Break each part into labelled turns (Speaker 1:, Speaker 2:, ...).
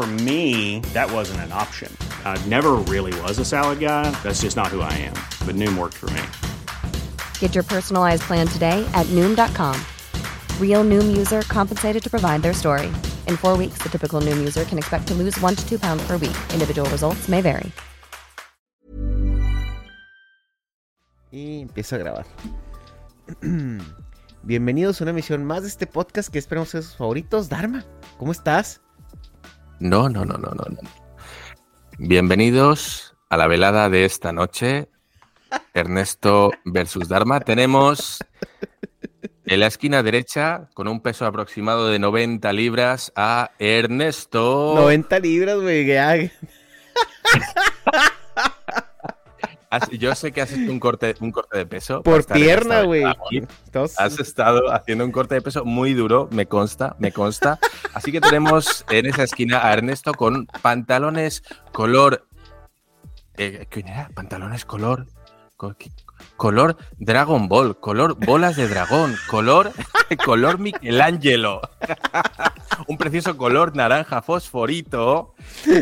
Speaker 1: For me, that wasn't an option. I never really was a salad guy. That's just not who I am. But Noom worked for me.
Speaker 2: Get your personalized plan today at Noom.com. Real Noom user compensated to provide their story. In four weeks, the typical Noom user can expect to lose one to two pounds per week. Individual results may vary.
Speaker 3: Y empiezo a grabar. Bienvenidos a una emisión más de este podcast que esperamos ser sus favoritos. Dharma, ¿cómo estás?
Speaker 4: No, no, no, no, no. Bienvenidos a la velada de esta noche. Ernesto versus Dharma. Tenemos en la esquina derecha, con un peso aproximado de 90 libras, a Ernesto.
Speaker 3: 90 libras, güey.
Speaker 4: Yo sé que has hecho un corte, un corte de peso.
Speaker 3: Por pierna, güey.
Speaker 4: Has estado haciendo un corte de peso muy duro, me consta, me consta. Así que tenemos en esa esquina a Ernesto con pantalones color. Eh, ¿Qué era? Pantalones color. Color Dragon Ball, color bolas de dragón, color, color Michelangelo. Un precioso color naranja fosforito.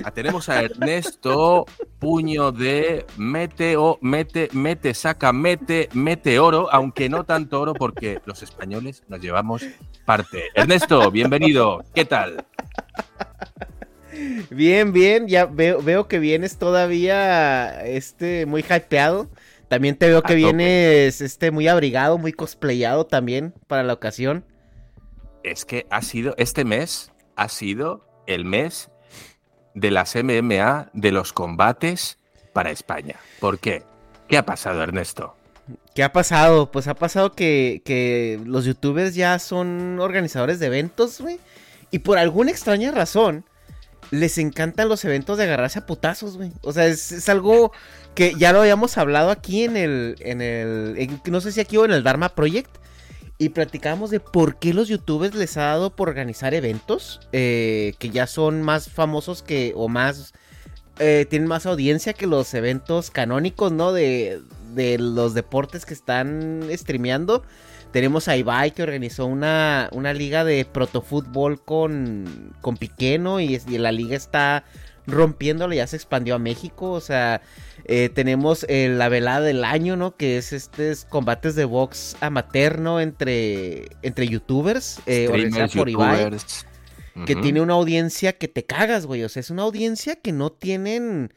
Speaker 4: Ah, Tenemos a Ernesto, puño de mete o mete, mete, saca, mete, mete oro, aunque no tanto oro porque los españoles nos llevamos parte. Ernesto, bienvenido. ¿Qué tal?
Speaker 3: Bien, bien. Ya veo, veo que vienes todavía este, muy hypeado. También te veo que vienes este, muy abrigado, muy cosplayado también para la ocasión.
Speaker 4: Es que ha sido, este mes ha sido el mes de las MMA, de los combates para España. ¿Por qué? ¿Qué ha pasado, Ernesto?
Speaker 3: ¿Qué ha pasado? Pues ha pasado que, que los youtubers ya son organizadores de eventos, güey. Y por alguna extraña razón, les encantan los eventos de agarrarse a putazos, güey. O sea, es, es algo que ya lo habíamos hablado aquí en el, en el, no sé si aquí o en el Dharma Project. Y platicábamos de por qué los youtubers les ha dado por organizar eventos eh, que ya son más famosos que, o más, eh, tienen más audiencia que los eventos canónicos, ¿no? De, de los deportes que están streameando. Tenemos a Ibai que organizó una, una liga de protofútbol con, con Piqué, ¿no? Y, y la liga está rompiéndolo, ya se expandió a México. O sea, eh, tenemos eh, la velada del año, ¿no? Que es estos combates de box amateur, ¿no? Entre, entre youtubers, eh, organizada
Speaker 4: Streamers,
Speaker 3: por Ibai
Speaker 4: youtubers.
Speaker 3: que tiene una audiencia que te cagas, güey. O sea, es una audiencia que no tienen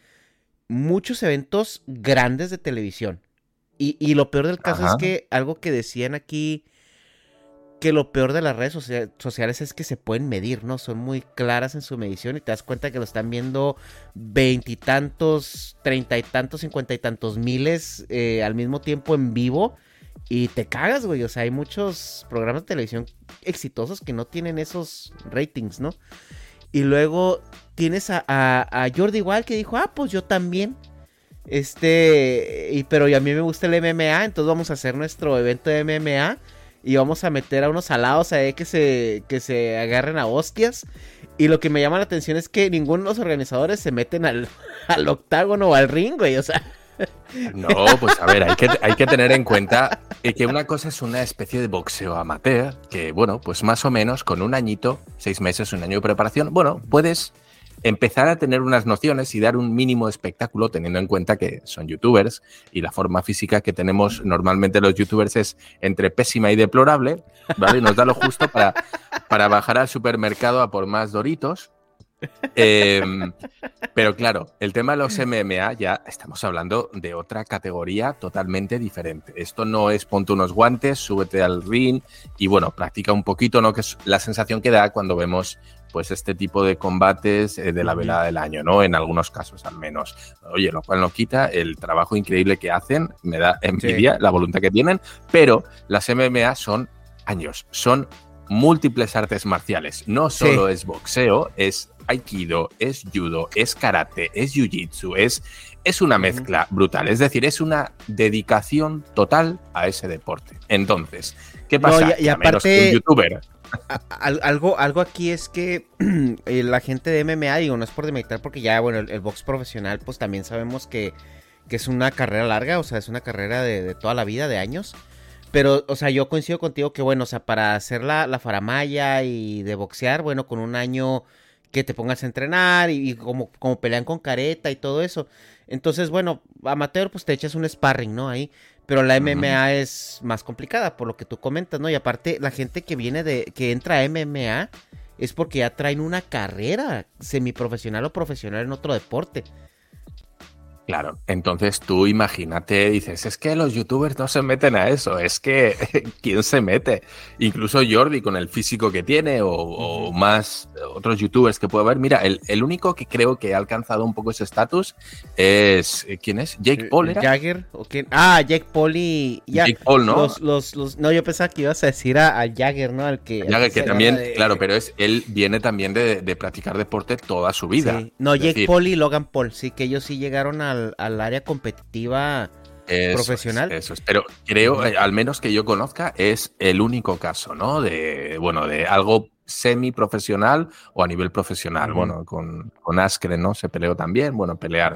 Speaker 3: muchos eventos grandes de televisión. Y, y lo peor del caso
Speaker 4: Ajá.
Speaker 3: es que algo que decían aquí, que lo peor de las redes socia- sociales es que se pueden medir, ¿no? Son muy claras en su medición y te das cuenta que lo están viendo veintitantos, treinta y tantos, cincuenta y tantos miles eh, al mismo tiempo en vivo. Y te cagas, güey. O sea, hay muchos programas de televisión exitosos que no tienen esos ratings, ¿no? Y luego tienes a, Jordi Wild que dijo, ah, pues yo también. Este, y, pero a mí me gusta el MMA, entonces vamos a hacer nuestro evento de MMA y vamos a meter a unos alados ahí que se, que se agarren a hostias. Y lo que me llama la atención es que ninguno de los organizadores se meten al, al octágono o al ring, güey. O sea,
Speaker 4: No, pues a ver, hay que, hay que tener en cuenta que una cosa es una especie de boxeo amateur, que bueno, pues más o menos con un añito, seis meses, un año de preparación, bueno, puedes empezar a tener unas nociones y dar un mínimo espectáculo teniendo en cuenta que son youtubers y la forma física que tenemos normalmente los youtubers es entre pésima y deplorable, ¿vale? Nos da lo justo para, para bajar al supermercado a por más doritos. Em, pero claro, el tema de los MMA ya estamos hablando de otra categoría totalmente diferente. Esto no es ponte unos guantes, súbete al ring y bueno, practica un poquito, ¿no? Que es la sensación que da cuando vemos pues este tipo de combates eh, de la velada del año, ¿no? En algunos casos al menos. Oye, lo cual no quita el trabajo increíble que hacen, me da envidia la voluntad que tienen, pero las MMA son años, son múltiples artes marciales. No solo es boxeo, es aikido, es judo, es karate, es jiu-jitsu, es, es una mezcla brutal. Es decir, es una dedicación total a ese deporte. Entonces, ¿qué pasa?
Speaker 3: y, aparte,
Speaker 4: un youtuber.
Speaker 3: algo, algo aquí es que eh, la gente de MMA, digo, no es por demeritar, porque ya, bueno, el, box profesional, pues también sabemos que, que, es una carrera larga, o sea, es una carrera de, de toda la vida, de años. Pero, o sea, yo coincido contigo que, bueno, o sea, para hacer la, la faramaya y de boxear, bueno, con un año que te pongas a entrenar y, como, como pelean con careta y todo eso. Entonces, bueno, amateur, pues te echas un sparring, ¿no? Ahí. Pero la MMA es más complicada, por lo que tú comentas, ¿no? Y aparte, la gente que viene de, que entra a MMA es porque ya traen una carrera semiprofesional o profesional en otro deporte.
Speaker 4: Claro, entonces tú imagínate, dices, es que los youtubers no se meten a eso, es que ¿quién se mete? Incluso Jordi con el físico que tiene o, más otros youtubers que puede haber. Mira, el, único que creo que ha alcanzado un poco ese estatus es, eh, ¿quién es? Jake Paul era.
Speaker 3: Jagger, ¿o quién? Ah, Jake Paul y...
Speaker 4: Jake Paul, ¿no?
Speaker 3: Los, no, yo pensaba que ibas a decir a, Jagger, ¿no? Al que...
Speaker 4: Jagger, que también, claro, pero es él viene también de, practicar deporte toda su vida.
Speaker 3: No, Jake Paul y Logan Paul, sí, que ellos sí llegaron al al, área competitiva profesional.
Speaker 4: eso es. Pero creo, eh, al menos que yo conozca, es el único caso, ¿no? De, bueno, de algo semi-profesional o a nivel profesional. Bueno, con, con, Askren, ¿no? Se peleó también. Bueno, pelear.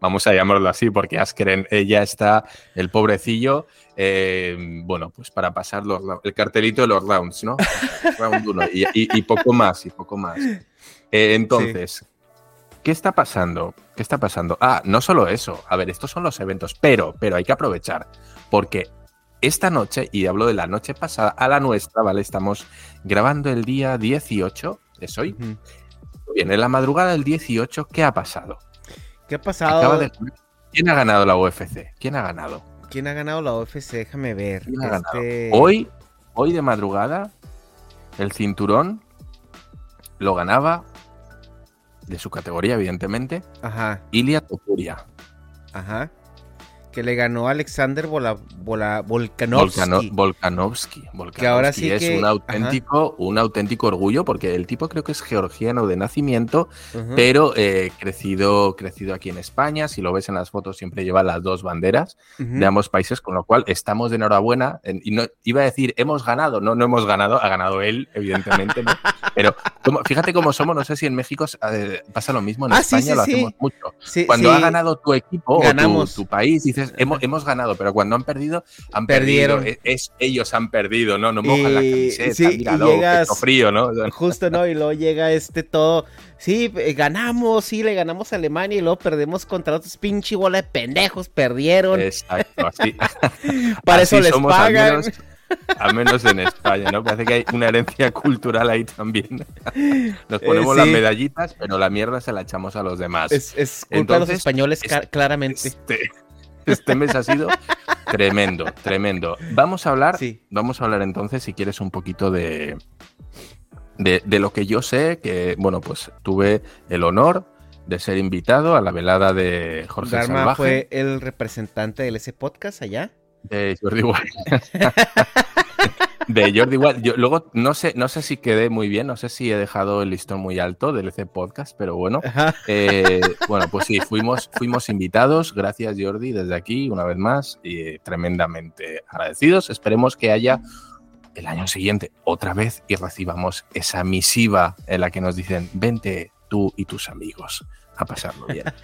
Speaker 4: Vamos a llamarlo así porque Askren, ella está, el pobrecillo, eh, bueno, pues para pasar el cartelito de los rounds, ¿no? Round uno y, poco más, y poco más. Eh, entonces, ¿qué está pasando? ¿Qué está pasando? Ah, no solo eso. A ver, estos son los eventos, pero, pero hay que aprovechar. Porque esta noche, y hablo de la noche pasada, a la nuestra, ¿vale? Estamos grabando el día 18, es hoy. Bien, en la madrugada del 18, ¿qué ha pasado?
Speaker 3: ¿Qué ha pasado?
Speaker 4: ¿Quién ha ganado la UFC? ¿Quién ha ganado?
Speaker 3: ¿Quién ha ganado la UFC? Déjame ver. Este
Speaker 4: hoy, hoy de madrugada, el cinturón lo ganaba de su categoría, evidentemente.
Speaker 3: Ajá.
Speaker 4: Ilia Topuria.
Speaker 3: Ajá que le ganó Alexander Volkanovski.
Speaker 4: Volkanovski. Que ahora sí es un auténtico, un auténtico orgullo, porque el tipo creo que es georgiano de nacimiento, pero eh, crecido, crecido aquí en España. Si lo ves en las fotos, siempre lleva las dos banderas de ambos países, con lo cual estamos de enhorabuena. y no iba a decir, hemos ganado, no, no hemos ganado, ha ganado él, evidentemente, pero fíjate cómo somos, no sé si en México eh, pasa lo mismo, en ah, España lo hacemos mucho. Cuando ha ganado tu equipo o tu, tu país, dices hemos, ganado, pero cuando han perdido, han perdido. Es, ellos han perdido, ¿no? No mojan la camiseta, sí, míralo, frío, ¿no?
Speaker 3: Justo, ¿no? Y luego llega este todo. Sí, eh, ganamos, sí, le ganamos a Alemania y luego perdemos contra otros pinche bola de pendejos, perdieron.
Speaker 4: Exacto, así.
Speaker 3: Para eso les pagan.
Speaker 4: Al menos, en España, ¿no? Parece que hay una herencia cultural ahí también. Nos ponemos las medallitas, pero la mierda se la echamos a los demás.
Speaker 3: Es, culpa de los españoles, claramente.
Speaker 4: Este, este mes ha sido tremendo, tremendo. Vamos a hablar, vamos a hablar entonces, si quieres, un poquito de, de, lo que yo sé, que, bueno, pues tuve el honor de ser invitado a la velada de Jorge Salvaje.
Speaker 3: fue el representante del ese podcast allá?
Speaker 4: De Jordi de Jordi Wild. Yo, luego no sé, no sé si quedé muy bien, no sé si he dejado el listón muy alto del EC Podcast, pero bueno. Eh, bueno, pues sí, fuimos, fuimos invitados. Gracias, Jordi, desde aquí, una vez más, y tremendamente agradecidos. Esperemos que haya el año siguiente otra vez y recibamos esa misiva en la que nos dicen, vente tú y tus amigos a pasarlo bien.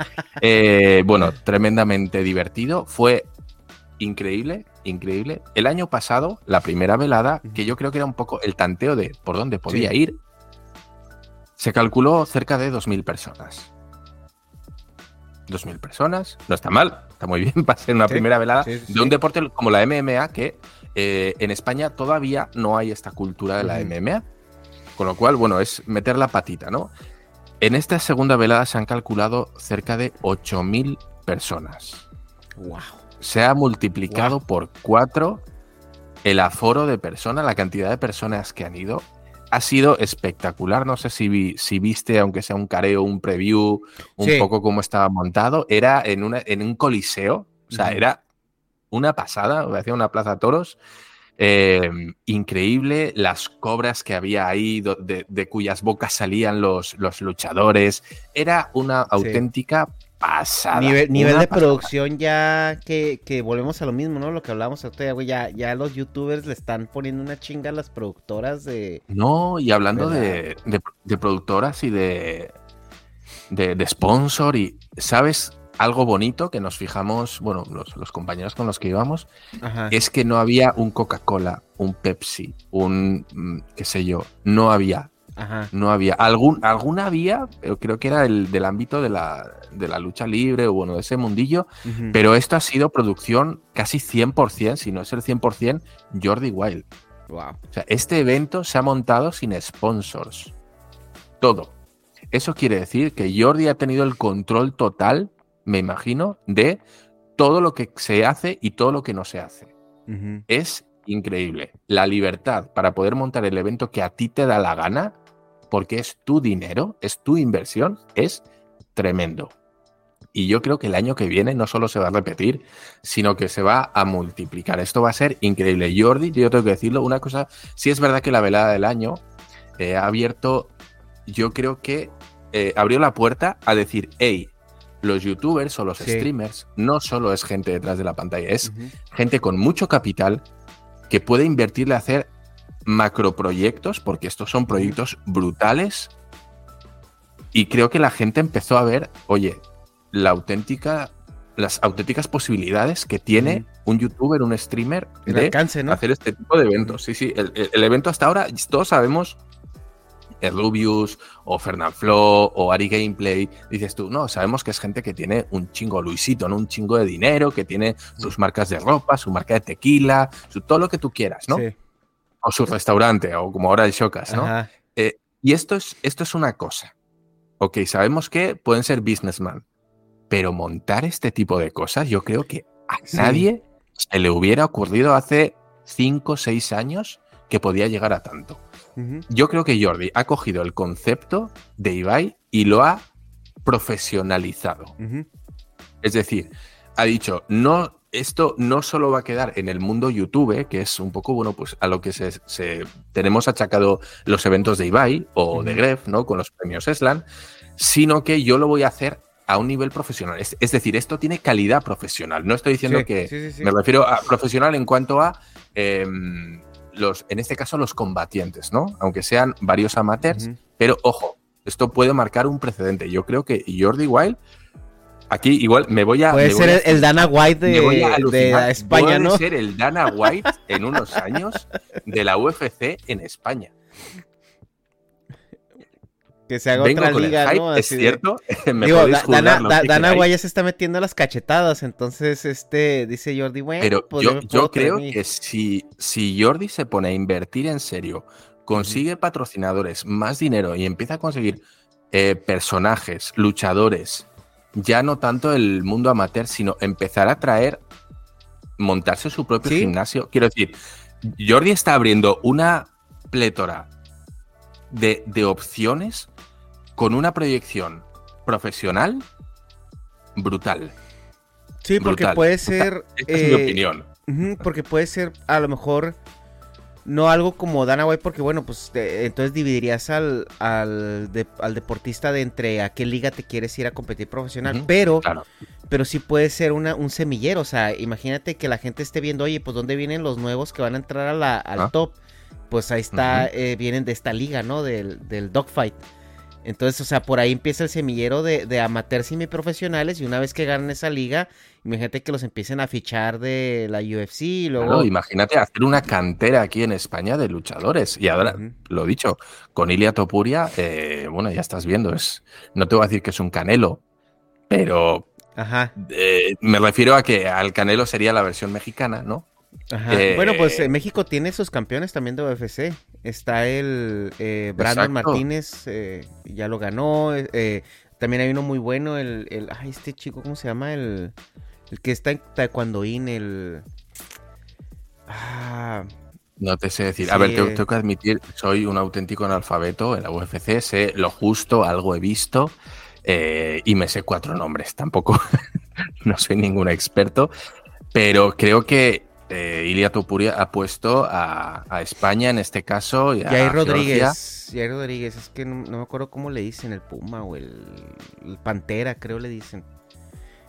Speaker 4: Eh, bueno, tremendamente divertido. Fue increíble, increíble. El año pasado, la primera velada, que yo creo que era un poco el tanteo de por dónde podía ir, se calculó cerca de 2.000 personas. 2.000 personas, no está mal, está muy bien para ser una primera velada de un deporte como la MMA, que eh, en España todavía no hay esta cultura de la MMA. Con lo cual, bueno, es meter la patita, ¿no? En esta segunda velada se han calculado cerca de 8.000 personas.
Speaker 3: Wow.
Speaker 4: Se ha multiplicado por cuatro el aforo de personas, la cantidad de personas que han ido. Ha sido espectacular. No sé si, vi- si viste, aunque sea un careo, un preview, un
Speaker 3: Sí.
Speaker 4: poco cómo estaba montado. Era en, una, en un coliseo. O sea, era una pasada. Parecía una plaza toros. Eh, increíble las cobras que había ahí, de cuyas bocas salían los, los luchadores. Era una auténtica pasada.
Speaker 3: Nivel, nivel de
Speaker 4: pasada.
Speaker 3: producción ya que, que volvemos a lo mismo, ¿no? Lo que hablábamos ahorita, ya, güey, ya, ya los youtubers le están poniendo una chinga a las productoras de...
Speaker 4: No, y hablando de, de- de productoras y de, de, de sponsor, y ¿sabes algo bonito que nos fijamos, bueno, los, los compañeros con los que íbamos,
Speaker 3: Ajá.
Speaker 4: es que no había un Coca-Cola, un Pepsi, un, mm, qué sé yo, no había,
Speaker 3: Ajá.
Speaker 4: no había. Algún, alguna había, pero creo que era el, del ámbito de la, de la lucha libre o bueno, de ese mundillo, pero esto ha sido producción casi 100%, si no es el 100%, Jordi Wild.
Speaker 3: Wow.
Speaker 4: O sea, este evento se ha montado sin sponsors. Todo. Eso quiere decir que Jordi ha tenido el control total, me imagino, de todo lo que se hace y todo lo que no se hace. Es increíble. La libertad para poder montar el evento que a ti te da la gana, porque es tu dinero, es tu inversión, es tremendo. Y yo creo que el año que viene no solo se va a repetir, sino que se va a multiplicar. Esto va a ser increíble. Jordi, yo tengo que decirlo, una cosa, sí es verdad que la velada del año eh, ha abierto, yo creo que eh, abrió la puerta a decir, hey, los youtubers o los
Speaker 3: Sí.
Speaker 4: streamers no solo es gente detrás de la pantalla, es gente con mucho capital que puede invertirle a hacer macroproyectos, porque estos son proyectos brutales. Y creo que la gente empezó a ver, oye, la auténtica, las auténticas posibilidades que tiene un youtuber, un streamer
Speaker 3: El
Speaker 4: de
Speaker 3: alcance, ¿no?
Speaker 4: hacer este tipo de eventos. Sí, sí, el, el- el evento hasta ahora, todos sabemos, Rubius o Fernanfloo o Ari Gameplay, dices tú, no, sabemos que es gente que tiene un chingo Luisito, ¿no? Un chingo de dinero, que tiene sus marcas de ropa, su marca de tequila, su- todo lo que tú quieras, ¿no?
Speaker 3: Sí.
Speaker 4: O su restaurante, o como ahora el Shocas, ¿no?
Speaker 3: Ajá.
Speaker 4: Y esto es, esto es una cosa. Ok, sabemos que pueden ser businessman, pero montar este tipo de cosas, yo creo que a
Speaker 3: Sí.
Speaker 4: nadie se le hubiera ocurrido hace 5 o 6 años que podía llegar a tanto. Yo creo que Jordi ha cogido el concepto de Ibai y lo ha profesionalizado. Es decir, ha dicho, no, esto no solo va a quedar en el mundo YouTube, que es un poco, bueno, pues a lo que se, se- tenemos achacado los eventos de Ibai o de. Gref, ¿no? Con los premios Eslan, sino que yo lo voy a hacer a un nivel profesional. Es, es decir, esto tiene calidad profesional. No estoy diciendo
Speaker 3: Sí,
Speaker 4: que
Speaker 3: sí, sí, sí.
Speaker 4: me refiero a profesional en cuanto a em, los, en este caso, los combatientes, ¿no? Aunque sean varios amateurs, pero ojo, esto puede marcar un precedente. Yo creo que Jordi Wild, aquí igual me voy a.
Speaker 3: Puede ser
Speaker 4: a-
Speaker 3: el, Dana White de, de España,
Speaker 4: Puede
Speaker 3: ¿no?
Speaker 4: ser el Dana White en unos años de la UFC en España.
Speaker 3: Que se haga
Speaker 4: Vengo
Speaker 3: otra
Speaker 4: con
Speaker 3: liga,
Speaker 4: el hype,
Speaker 3: ¿no?
Speaker 4: es
Speaker 3: de-
Speaker 4: cierto. Me
Speaker 3: Digo, Da- Dana, Da- Dana
Speaker 4: queráis,
Speaker 3: White ya se está metiendo las cachetadas, entonces este dice Jordi, bueno,
Speaker 4: Pero
Speaker 3: pues
Speaker 4: yo, yo creo que si, si Jordi se pone a invertir en serio, consigue patrocinadores, más dinero y empieza a conseguir eh, personajes, luchadores, ya no tanto el mundo amateur, sino empezar a traer, montarse su propio
Speaker 3: Sí.
Speaker 4: gimnasio. Quiero decir, Jordi está abriendo una plétora de, de opciones con una proyección profesional brutal.
Speaker 3: Sí, porque
Speaker 4: brutal.
Speaker 3: puede ser...
Speaker 4: Esta es mi
Speaker 3: eh,
Speaker 4: opinión.
Speaker 3: Porque puede ser a lo mejor no algo como Dana White, porque bueno, pues te- entonces dividirías al, al, de- al deportista de entre a qué liga te quieres ir a competir profesional, pero,
Speaker 4: Claro.
Speaker 3: pero sí puede ser una, un semillero, o sea, imagínate que la gente esté viendo, oye, pues dónde vienen los nuevos que van a entrar a la, al
Speaker 4: Ah.
Speaker 3: top, pues ahí está, eh, vienen de esta liga, ¿no? Del, del dogfight. Entonces, o sea, por ahí empieza el semillero de, de amateurs semiprofesionales y una vez que ganan esa liga, imagínate que los empiecen a fichar de la UFC y luego...
Speaker 4: Claro, imagínate hacer una cantera aquí en España de luchadores. Y ahora, lo dicho, con Ilia Topuria, eh, bueno, ya estás viendo, es, no te voy a decir que es un canelo, pero
Speaker 3: Ajá.
Speaker 4: eh, me refiero a que al canelo sería la versión mexicana, ¿no?
Speaker 3: Ajá.
Speaker 4: Eh,
Speaker 3: bueno, pues México tiene sus campeones también de UFC. Está el Brandon
Speaker 4: Exacto.
Speaker 3: Martínez, ya lo ganó. también hay uno muy bueno, el, el- ay, este chico, ¿cómo se llama? El, el que está en Taekwondoín, el... Ah,
Speaker 4: No te sé decir.
Speaker 3: Sí.
Speaker 4: A ver, tengo, tengo que admitir, soy un auténtico analfabeto en la UFC, sé lo justo, algo he visto eh, y me sé cuatro nombres. Tampoco no soy ningún experto, pero creo que eh, Ilia Topuria ha puesto a, a España en este caso y a Georgia.
Speaker 3: Rodríguez. Jair Rodríguez, es que no, no me acuerdo cómo le dicen, el Puma o el, el Pantera, creo le dicen.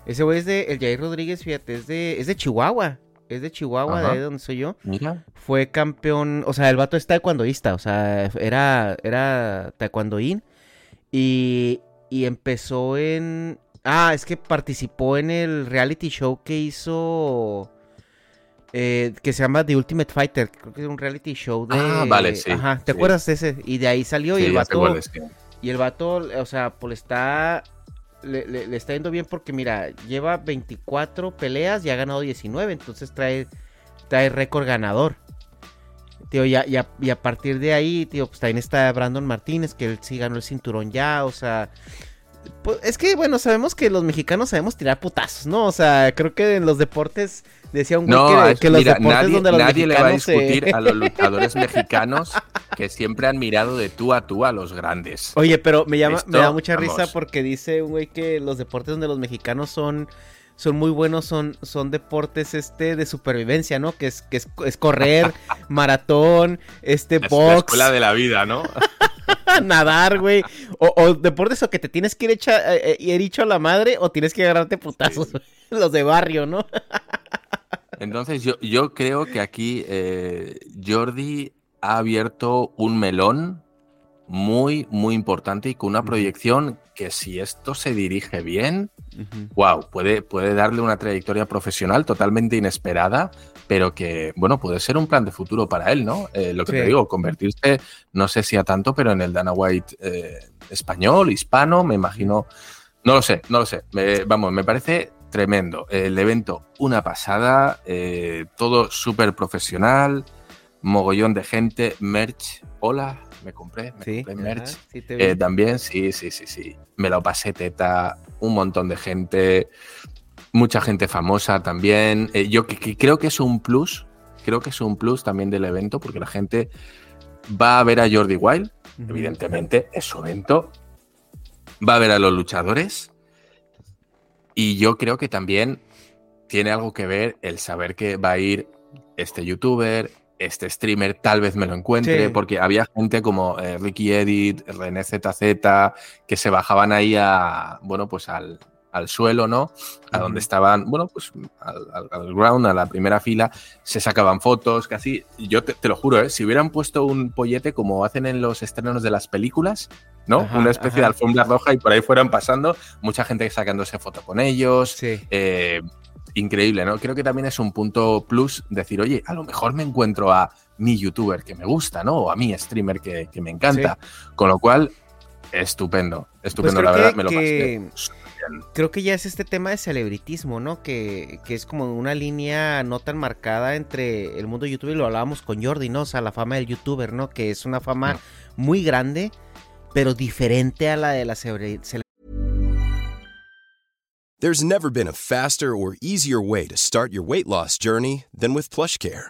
Speaker 3: Ese güey es de, el Jair Rodríguez, fíjate, es de, es de Chihuahua. Es de Chihuahua,
Speaker 4: Ajá.
Speaker 3: de ahí donde soy yo.
Speaker 4: Mira,
Speaker 3: Fue campeón, o sea, el vato es taekwondoísta, o sea, era, era taekwondoín. Y, y empezó en... Ah, es que participó en el reality show que hizo... eh, que se llama The Ultimate Fighter, creo que es un reality show de...
Speaker 4: Ah, vale, sí,
Speaker 3: Ajá, ¿te
Speaker 4: sí.
Speaker 3: acuerdas de ese? Y de ahí salió y el vato...
Speaker 4: sí.
Speaker 3: Y el vato, o sea, pues está. Le, está yendo bien porque, mira, lleva 24 peleas y ha ganado 19. Entonces trae, trae récord ganador. Tío, y a partir de ahí, tío, pues también está Brandon Martínez, que él sí ganó el cinturón ya, o sea. pues, es que, bueno, sabemos que los mexicanos sabemos tirar putazos, ¿no? O sea, creo que en los deportes, decía un güey
Speaker 4: No,
Speaker 3: que,
Speaker 4: es-
Speaker 3: que los
Speaker 4: mira,
Speaker 3: deportes
Speaker 4: nadie,
Speaker 3: donde los
Speaker 4: nadie le va a
Speaker 3: mexicanos se-
Speaker 4: discutir a los luchadores mexicanos que siempre han mirado de tú a tú a los grandes.
Speaker 3: Oye, pero me llama, me
Speaker 4: Esto,
Speaker 3: da mucha risa
Speaker 4: vamos.
Speaker 3: porque dice un güey que los deportes donde los mexicanos son son muy buenos, son, son deportes este de supervivencia, ¿no? Que es, que es, es correr, maratón, este
Speaker 4: Es la
Speaker 3: box,
Speaker 4: escuela de la vida, ¿no?
Speaker 3: nadar, güey. O, o deportes o que te tienes que ir, hecha, eh, eh, ir hecho a la madre o tienes que agarrarte putazos. Los de barrio, ¿no?
Speaker 4: Entonces yo, yo creo que aquí eh, Jordi ha abierto un melón muy, muy importante y con una proyección que si esto se dirige bien, wow, puede, puede darle una trayectoria profesional totalmente inesperada, pero que, bueno, puede ser un plan de futuro para él, ¿no? Eh, lo que te digo, convertirse, no sé si a tanto, pero en el Dana White eh, español, hispano, me imagino, no lo sé, no lo sé. Me- vamos, me parece tremendo. El evento, una pasada, eh, todo súper profesional, mogollón de gente, merch, hola, me compré, me
Speaker 3: Sí,
Speaker 4: compré merch.
Speaker 3: sí.
Speaker 4: Eh, también, sí, sí, sí, sí. Me lo pasé teta, un montón de gente, mucha gente famosa también. Eh, yo que, que creo que es un plus, creo que es un plus también del evento, porque la gente va a ver a Jordi Wild, evidentemente, es su evento. Va a ver a los luchadores. Y yo creo que también tiene algo que ver el saber que va a ir este youtuber, este streamer, tal vez me lo encuentre,
Speaker 3: Sí.
Speaker 4: porque había gente como eh, Ricky Edit, René ZZ, que se bajaban ahí a, bueno, pues al, al suelo, ¿no? A donde estaban, bueno, pues al, al- al ground, a la primera fila, se sacaban fotos, casi, yo te, te lo juro, ¿eh? si hubieran puesto un pollete como hacen en los estrenos de las películas, ¿no?
Speaker 3: Ajá,
Speaker 4: Una especie de alfombra roja y por ahí fueran pasando, mucha gente sacándose foto con ellos,
Speaker 3: Sí.
Speaker 4: eh, increíble, ¿no? Creo que también es un punto plus decir, oye, a lo mejor me encuentro a mi youtuber que me gusta, ¿no? O a mi streamer que, que me encanta. Con lo cual, estupendo, estupendo,
Speaker 3: creo
Speaker 4: la verdad,
Speaker 3: que-
Speaker 4: me lo pasé.
Speaker 3: que- creo que ya es este tema de celebritismo, ¿no? Que, que es como una línea no tan marcada entre el mundo youtuber y lo hablábamos con Jordi, ¿no? O sea, la fama del youtuber, ¿no? Que es una fama muy grande, pero diferente a la de la celebri- cele-
Speaker 5: There's never been a faster or easier way to start your weight loss journey than with PlushCare.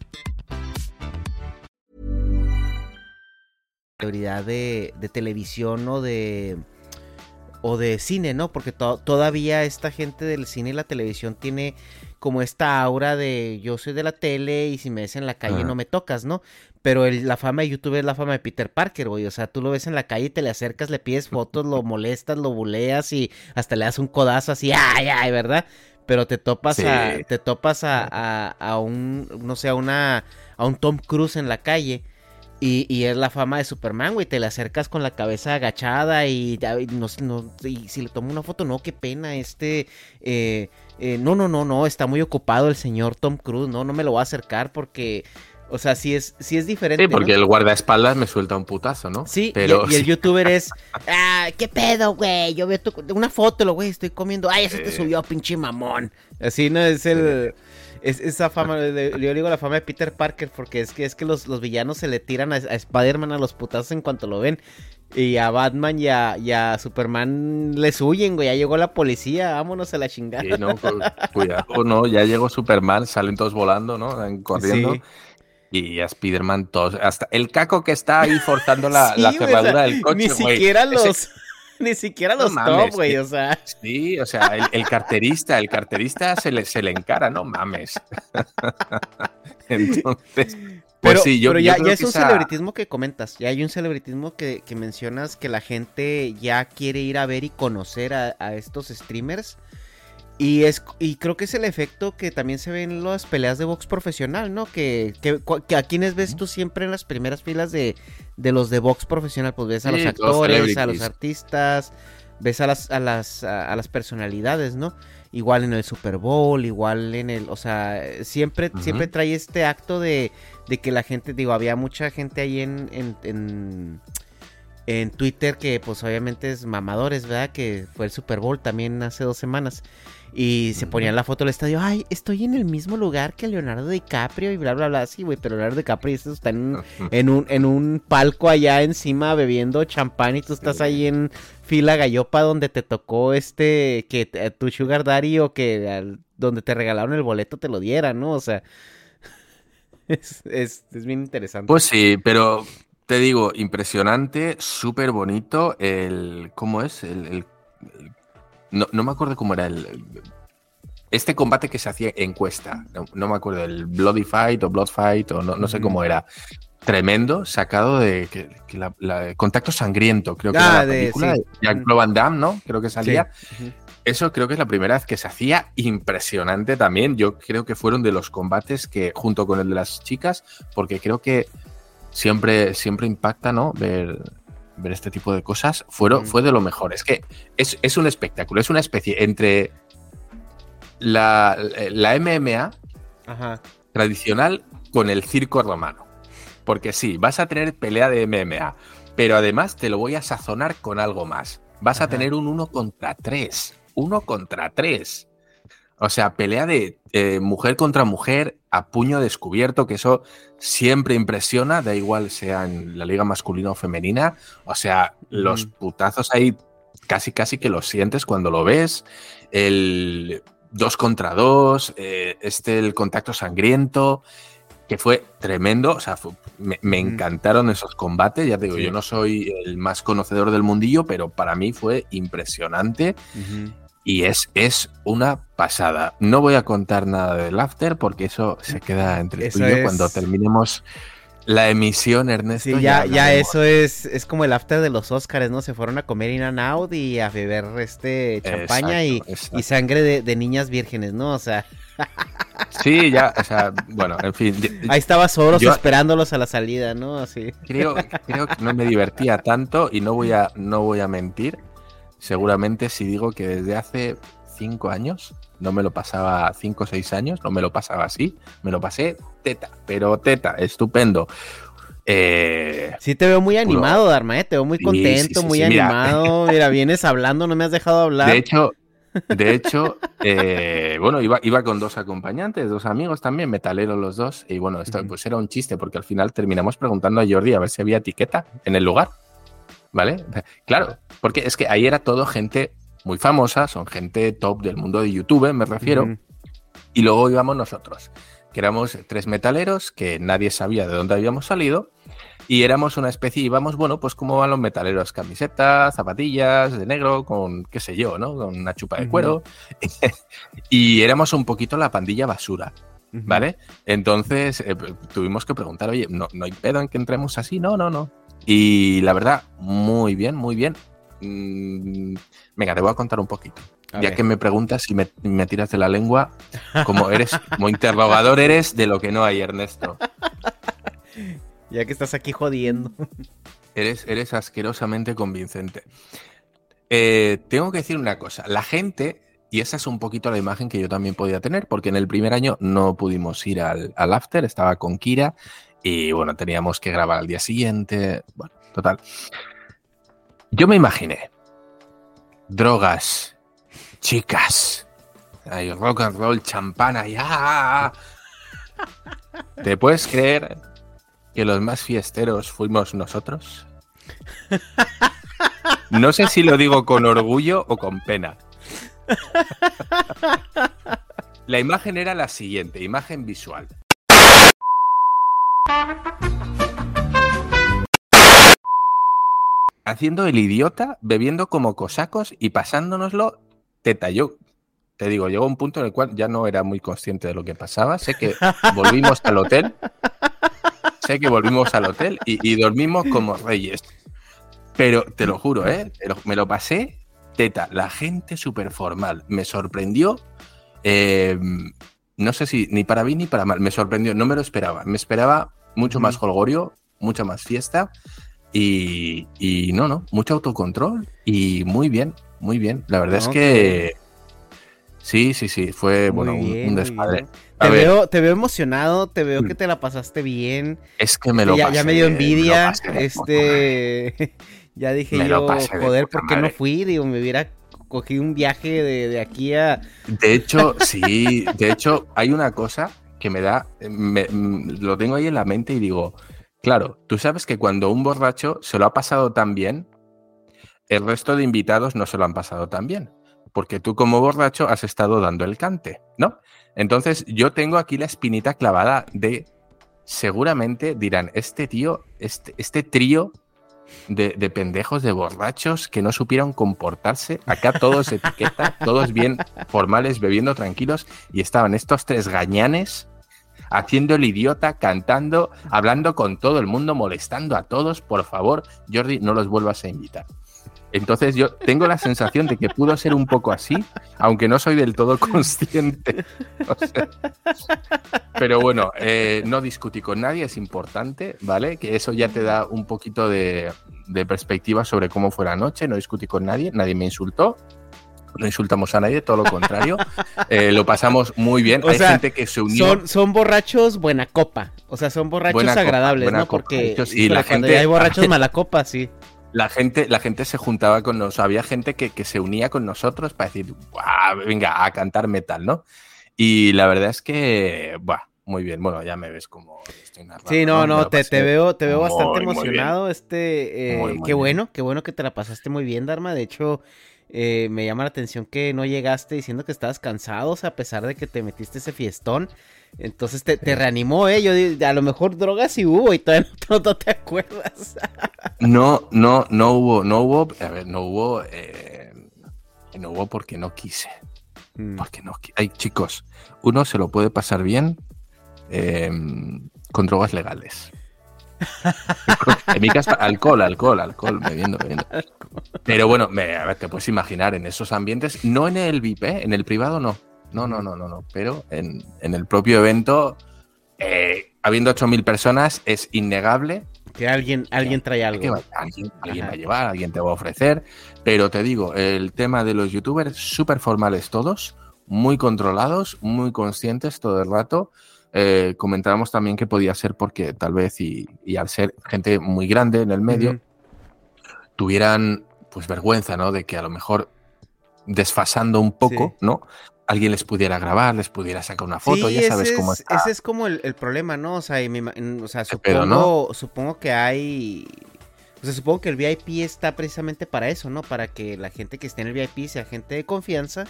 Speaker 3: celebridad de, de televisión o de o de cine, ¿no? Porque to- todavía esta gente del cine y la televisión tiene como esta aura de yo soy de la tele y si me ves en la calle
Speaker 4: Ajá.
Speaker 3: no me tocas, ¿no? Pero el- la fama de YouTube es la fama de Peter Parker, güey. O sea, tú lo ves en la calle te le acercas, le pides fotos, lo molestas, lo buleas y hasta le das un codazo así, ay, ay, ¿verdad? Pero te topas
Speaker 4: Sí.
Speaker 3: a, te topas a, a, a un, no sé, a una, a un Tom Cruise en la calle. Y, y es la fama de Superman, güey. Te le acercas con la cabeza agachada y, y no, no- y si le tomo una foto, no, qué pena. Este, eh, eh, no, no, no, no, está muy ocupado el señor Tom Cruise. No, no me lo voy a acercar porque, o sea, sí es, sí es diferente.
Speaker 4: Sí, porque
Speaker 3: ¿no?
Speaker 4: el guardaespaldas me suelta un putazo, ¿no?
Speaker 3: Sí, y-
Speaker 4: pero
Speaker 3: y, el youtuber es, ah, qué pedo, güey. Yo veo tu- una foto, lo güey, estoy comiendo. Ay, eso te
Speaker 4: Eh.
Speaker 3: subió, pinche mamón. Así no es el. Es esa fama, yo digo la fama de Peter Parker porque es que es que los, los villanos se le tiran a, a Spider-Man a los putazos en cuanto lo ven. Y a Batman y a, y a Superman les huyen, güey. Ya llegó la policía, vámonos a la chingada.
Speaker 4: Sí, no, cu- cuidado, no, ya llegó Superman, salen todos volando, ¿no? Corriendo.
Speaker 3: Sí.
Speaker 4: Y a Spider-Man todos, hasta el caco que está ahí forzando la,
Speaker 3: Sí,
Speaker 4: la
Speaker 3: o
Speaker 4: cerradura
Speaker 3: sea,
Speaker 4: del coche,
Speaker 3: Ni
Speaker 4: güey.
Speaker 3: siquiera
Speaker 4: Ese-
Speaker 3: los. Ni siquiera
Speaker 4: No
Speaker 3: los
Speaker 4: mames,
Speaker 3: top, güey.
Speaker 4: sí.
Speaker 3: O sea.
Speaker 4: Sí, o sea, el, el carterista, el carterista se le, se le encara, no mames. Entonces, pues
Speaker 3: Pero,
Speaker 4: sí, yo,
Speaker 3: pero
Speaker 4: yo
Speaker 3: ya,
Speaker 4: creo
Speaker 3: ya es un
Speaker 4: esa-
Speaker 3: celebritismo que comentas. Ya hay un celebritismo que, que mencionas que la gente ya quiere ir a ver y conocer a, a estos streamers. Y es y creo que es el efecto que también se ve en las peleas de box profesional, ¿no? Que, que, que a quienes ves tú siempre en las primeras filas de, de los de box profesional, pues ves a
Speaker 4: Sí,
Speaker 3: los
Speaker 4: los
Speaker 3: actores, a los artistas, ves a las, a las, a, a las personalidades, ¿no? Igual en el Super Bowl, igual en el, o sea, siempre, siempre trae este acto de, de que la gente, digo, había mucha gente ahí en, en, en, en Twitter que pues obviamente es mamadores, ¿verdad? Que fue el Super Bowl también hace dos semanas. Y se ponían la foto del estadio, ay, estoy en el mismo lugar que Leonardo DiCaprio y bla, bla, bla. Sí, güey, pero Leonardo DiCaprio está en, un- en un, en un palco allá encima bebiendo champán y tú estás ahí en fila gallopa donde te tocó este, que te- tu sugar daddy o que al- donde te regalaron el boleto te lo dieran, ¿no? O sea, es, es, es bien interesante.
Speaker 4: Pues sí, pero te digo, impresionante, súper bonito. El. ¿Cómo es? El. el- el- no, no me acuerdo cómo era el. Este combate que se hacía en cuesta. No, no me acuerdo, el Bloody Fight o Blood Fight o no, no sé cómo era. Tremendo, sacado de que, que la, la- Contacto Sangriento, creo que
Speaker 3: Ah,
Speaker 4: era la
Speaker 3: de-
Speaker 4: película
Speaker 3: sí.
Speaker 4: de Jean-Claude Van Damme, ¿no? Creo que salía. Eso creo que es la primera vez que se hacía impresionante también. Yo creo que fueron de los combates que, junto con el de las chicas, porque creo que siempre, siempre impacta, ¿no? Ver, ver este tipo de cosas. Fueron,
Speaker 3: Mm.
Speaker 4: Fue de lo mejor. Es que es, es un espectáculo, es una especie entre la, la MMA
Speaker 3: Ajá.
Speaker 4: tradicional con el circo romano. Porque sí, vas a tener pelea de MMA, pero además te lo voy a sazonar con algo más. Vas a tener un uno contra tres. Uno contra tres. O sea, pelea de eh, mujer contra mujer a puño descubierto, que eso siempre impresiona, da igual sea en la liga masculina o femenina. O sea, los putazos ahí casi casi que los sientes cuando lo ves. El dos contra dos, eh, este el contacto sangriento, que fue tremendo. O sea, fue- me, encantaron esos combates. Ya te digo,
Speaker 3: Sí.
Speaker 4: yo no soy el más conocedor del mundillo, pero para mí fue impresionante. Y es, es una pasada. No voy a contar nada del after porque eso se queda entre
Speaker 3: Eso
Speaker 4: tú y yo
Speaker 3: es-
Speaker 4: cuando terminemos la emisión, Ernesto.
Speaker 3: Sí, ya, ya eso es, es como el after de los Oscars, ¿no? Se fueron a comer in and out y a beber este champaña y,
Speaker 4: Exacto,
Speaker 3: y sangre de, de niñas vírgenes, ¿no? O sea,
Speaker 4: Sí, ya, o sea, bueno, en fin.
Speaker 3: ahí estaba Soros
Speaker 4: Yo-
Speaker 3: esperándolos a la salida, ¿no? Así.
Speaker 4: Creo, creo que no me divertía tanto y no voy a, no voy a mentir. Seguramente si digo que desde hace cinco años no me lo pasaba, cinco o seis años, no me lo pasaba así. Me lo pasé teta, pero teta, estupendo. Eh,
Speaker 3: Sí te veo muy
Speaker 4: Puro-
Speaker 3: animado, Dharma, ¿eh? Te veo muy contento,
Speaker 4: sí, sí,
Speaker 3: muy
Speaker 4: sí,
Speaker 3: animado. Mira, vienes hablando, no me has dejado hablar.
Speaker 4: de hecho, de hecho, eh, bueno, iba, iba con dos acompañantes, dos amigos también, metaleros los dos. Y bueno, esto pues era un chiste porque al final terminamos preguntando a Jordi a ver si había etiqueta en el lugar. ¿Vale? Claro, porque es que ahí era todo gente muy famosa, son gente top del mundo de YouTube, me refiero. Y luego íbamos nosotros, que éramos tres metaleros que nadie sabía de dónde habíamos salido. Y éramos una especie, íbamos, bueno, pues como van los metaleros, camisetas, zapatillas de negro, con qué sé yo, ¿no? Con una chupa de cuero. y éramos un poquito la pandilla basura. ¿Vale? Entonces eh, tuvimos que preguntar, oye, ¿no, ¿no hay pedo en que entremos así? No, no, no. Y la verdad, muy bien, muy bien. Mm, venga, te voy a contar un poquito. ya que me preguntas y me, me, tiras de la lengua, como eres, como interrogador eres de lo que no hay, Ernesto.
Speaker 3: Ya que estás aquí jodiendo.
Speaker 4: Eres, eres asquerosamente convincente. Eh, tengo que decir una cosa. La gente, y esa es un poquito la imagen que yo también podía tener, porque en el primer año no pudimos ir al, al after, estaba con Kira, y bueno, teníamos que grabar al día siguiente. Bueno, total. Yo me imaginé drogas, chicas, hay rock and roll, champana, ya. ¿Te puedes creer que los más fiesteros fuimos nosotros? No sé si lo digo con orgullo o con pena. La imagen era la siguiente, imagen visual. Haciendo el idiota, bebiendo como cosacos y pasándonoslo teta. Yo te digo, llegó un punto en el cual ya no era muy consciente de lo que pasaba. Sé que volvimos al hotel sé que volvimos al hotel y, dormimos como reyes. Pero te lo juro, ¿eh? me lo pasé teta. La gente súper formal. Me sorprendió. Eh, no sé si ni para bien ni para mal. Me sorprendió. No me lo esperaba. Me esperaba mucho más holgorio, mucha más fiesta. Y, no, no, mucho autocontrol. Y muy bien, muy bien. La verdad es que. Sí, sí, sí. Fue, bueno, un, desmadre.
Speaker 3: Te veo, te veo emocionado, te veo que mm. te la pasaste bien.
Speaker 4: Es que me lo
Speaker 3: ya,
Speaker 4: pasé.
Speaker 3: Ya me dio envidia. este. ya dije yo, joder, ¿por qué no fui? Digo, me hubiera cogido un viaje de, aquí a.
Speaker 4: De hecho, sí. De hecho, hay una cosa que me da. Mm, lo tengo ahí en la mente y digo. Claro, tú sabes que cuando un borracho se lo ha pasado tan bien, el resto de invitados no se lo han pasado tan bien. Porque tú como borracho has estado dando el cante, ¿no? Entonces yo tengo aquí la espinita clavada de, seguramente dirán, este tío, este, este trío de, pendejos, de borrachos que no supieron comportarse, acá todos etiqueta, todos bien formales, bebiendo tranquilos, y estaban estos tres gañanes haciendo el idiota, cantando, hablando con todo el mundo, molestando a todos, por favor, Jordi, no los vuelvas a invitar. Entonces yo tengo la sensación de que pudo ser un poco así, aunque no soy del todo consciente. pero bueno, eh, no discutí con nadie, es importante, ¿vale? Que eso ya te da un poquito de, perspectiva sobre cómo fue la noche. No discutí con nadie, nadie me insultó. No insultamos a nadie, todo lo contrario. Eh, lo pasamos muy bien. Hay gente que se unió.
Speaker 3: Son, son borrachos buena copa. O sea, son borrachos agradables, ¿no? Porque
Speaker 4: y la gente,
Speaker 3: hay borrachos mala copa, sí
Speaker 4: la gente, la gente se juntaba con nosotros, había gente que, se unía con nosotros para decir, venga, a cantar metal, ¿no? Y la verdad es que, buah, muy bien. Bueno, ya me ves como
Speaker 3: estoy narrando. Sí, no, no, te, veo, te veo bastante emocionado. Este, eh, qué bueno, qué bueno que te la pasaste muy bien, Dharma. De hecho, eh, me llama la atención que no llegaste diciendo que estabas cansado, o sea, a pesar de que te metiste ese fiestón. Entonces te, reanimó, ¿eh? Yo a lo mejor drogas sí hubo y todavía no, te acuerdas.
Speaker 4: no, no, no hubo, no hubo, a ver, no hubo, eh, no hubo porque no quise. Mm. Porque no Hay chicos, uno se lo puede pasar bien em, con drogas legales. En mi casa, alcohol, alcohol, alcohol, bebiendo, bebiendo. Pero bueno, me, a ver, te puedes imaginar en esos ambientes, no en el VIP, ¿eh? en el privado no. No, no, no, no, no. Pero en, el propio evento, eh, habiendo 8.000 personas, es innegable.
Speaker 3: Que alguien, alguien trae algo.
Speaker 4: alguien, alguien va a llevar, alguien te va a ofrecer. Pero te digo, el tema de los youtubers, súper formales todos, muy controlados, muy conscientes todo el rato. Eh, comentábamos también que podía ser porque tal vez, y, al ser gente muy grande en el medio, tuvieran pues vergüenza, ¿no? De que a lo mejor desfasando un poco, ¿no? alguien les pudiera grabar, les pudiera sacar una foto, ya sabes cómo es.
Speaker 3: Ese es como el, problema, ¿no? O sea, o sea supongo, supongo que hay... O sea, supongo que el VIP está precisamente para eso, ¿no? Para que la gente que esté en el VIP sea gente de confianza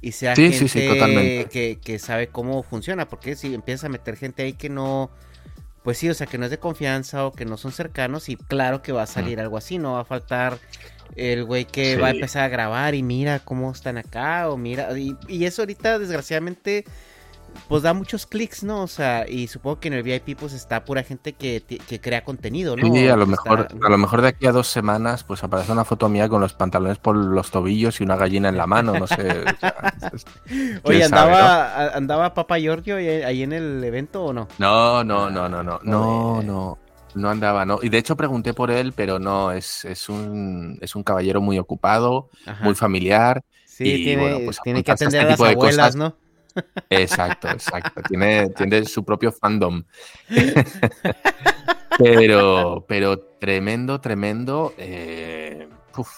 Speaker 3: y sea gente Que, que, sabe cómo funciona. Porque si empiezas a meter gente ahí que no pues sí, o sea, que no es de confianza o que no son cercanos y claro que va a salir algo así, no va a faltar el güey que va a
Speaker 4: Sí.
Speaker 3: empezar a grabar y mira cómo están acá o mira, y, y eso ahorita desgraciadamente pues da muchos clics, ¿no? O sea, y supongo que en el VIP pues está pura gente que, que crea contenido, ¿no?
Speaker 4: Sí, a lo
Speaker 3: Que
Speaker 4: mejor,
Speaker 3: está-
Speaker 4: a lo mejor de aquí a dos semanas, pues aparece una foto mía con los pantalones por los tobillos y una gallina en la mano, no sé. o sea,
Speaker 3: Oye,
Speaker 4: sabe,
Speaker 3: andaba, andaba Papa Giorgio ahí, en el evento o no?
Speaker 4: No, no, no, no, no, no, no, no andaba, no. Y de hecho pregunté por él, pero no, es, es un, es un caballero muy ocupado,
Speaker 3: Ajá.
Speaker 4: muy familiar.
Speaker 3: Sí,
Speaker 4: y,
Speaker 3: tiene,
Speaker 4: bueno, pues,
Speaker 3: tiene que
Speaker 4: apuntarse a
Speaker 3: atender
Speaker 4: este
Speaker 3: a las abuelas,
Speaker 4: cosas.
Speaker 3: ¿no?
Speaker 4: Exacto, exacto. Tiene, tiene su propio fandom. pero, pero tremendo, tremendo. eh, uf,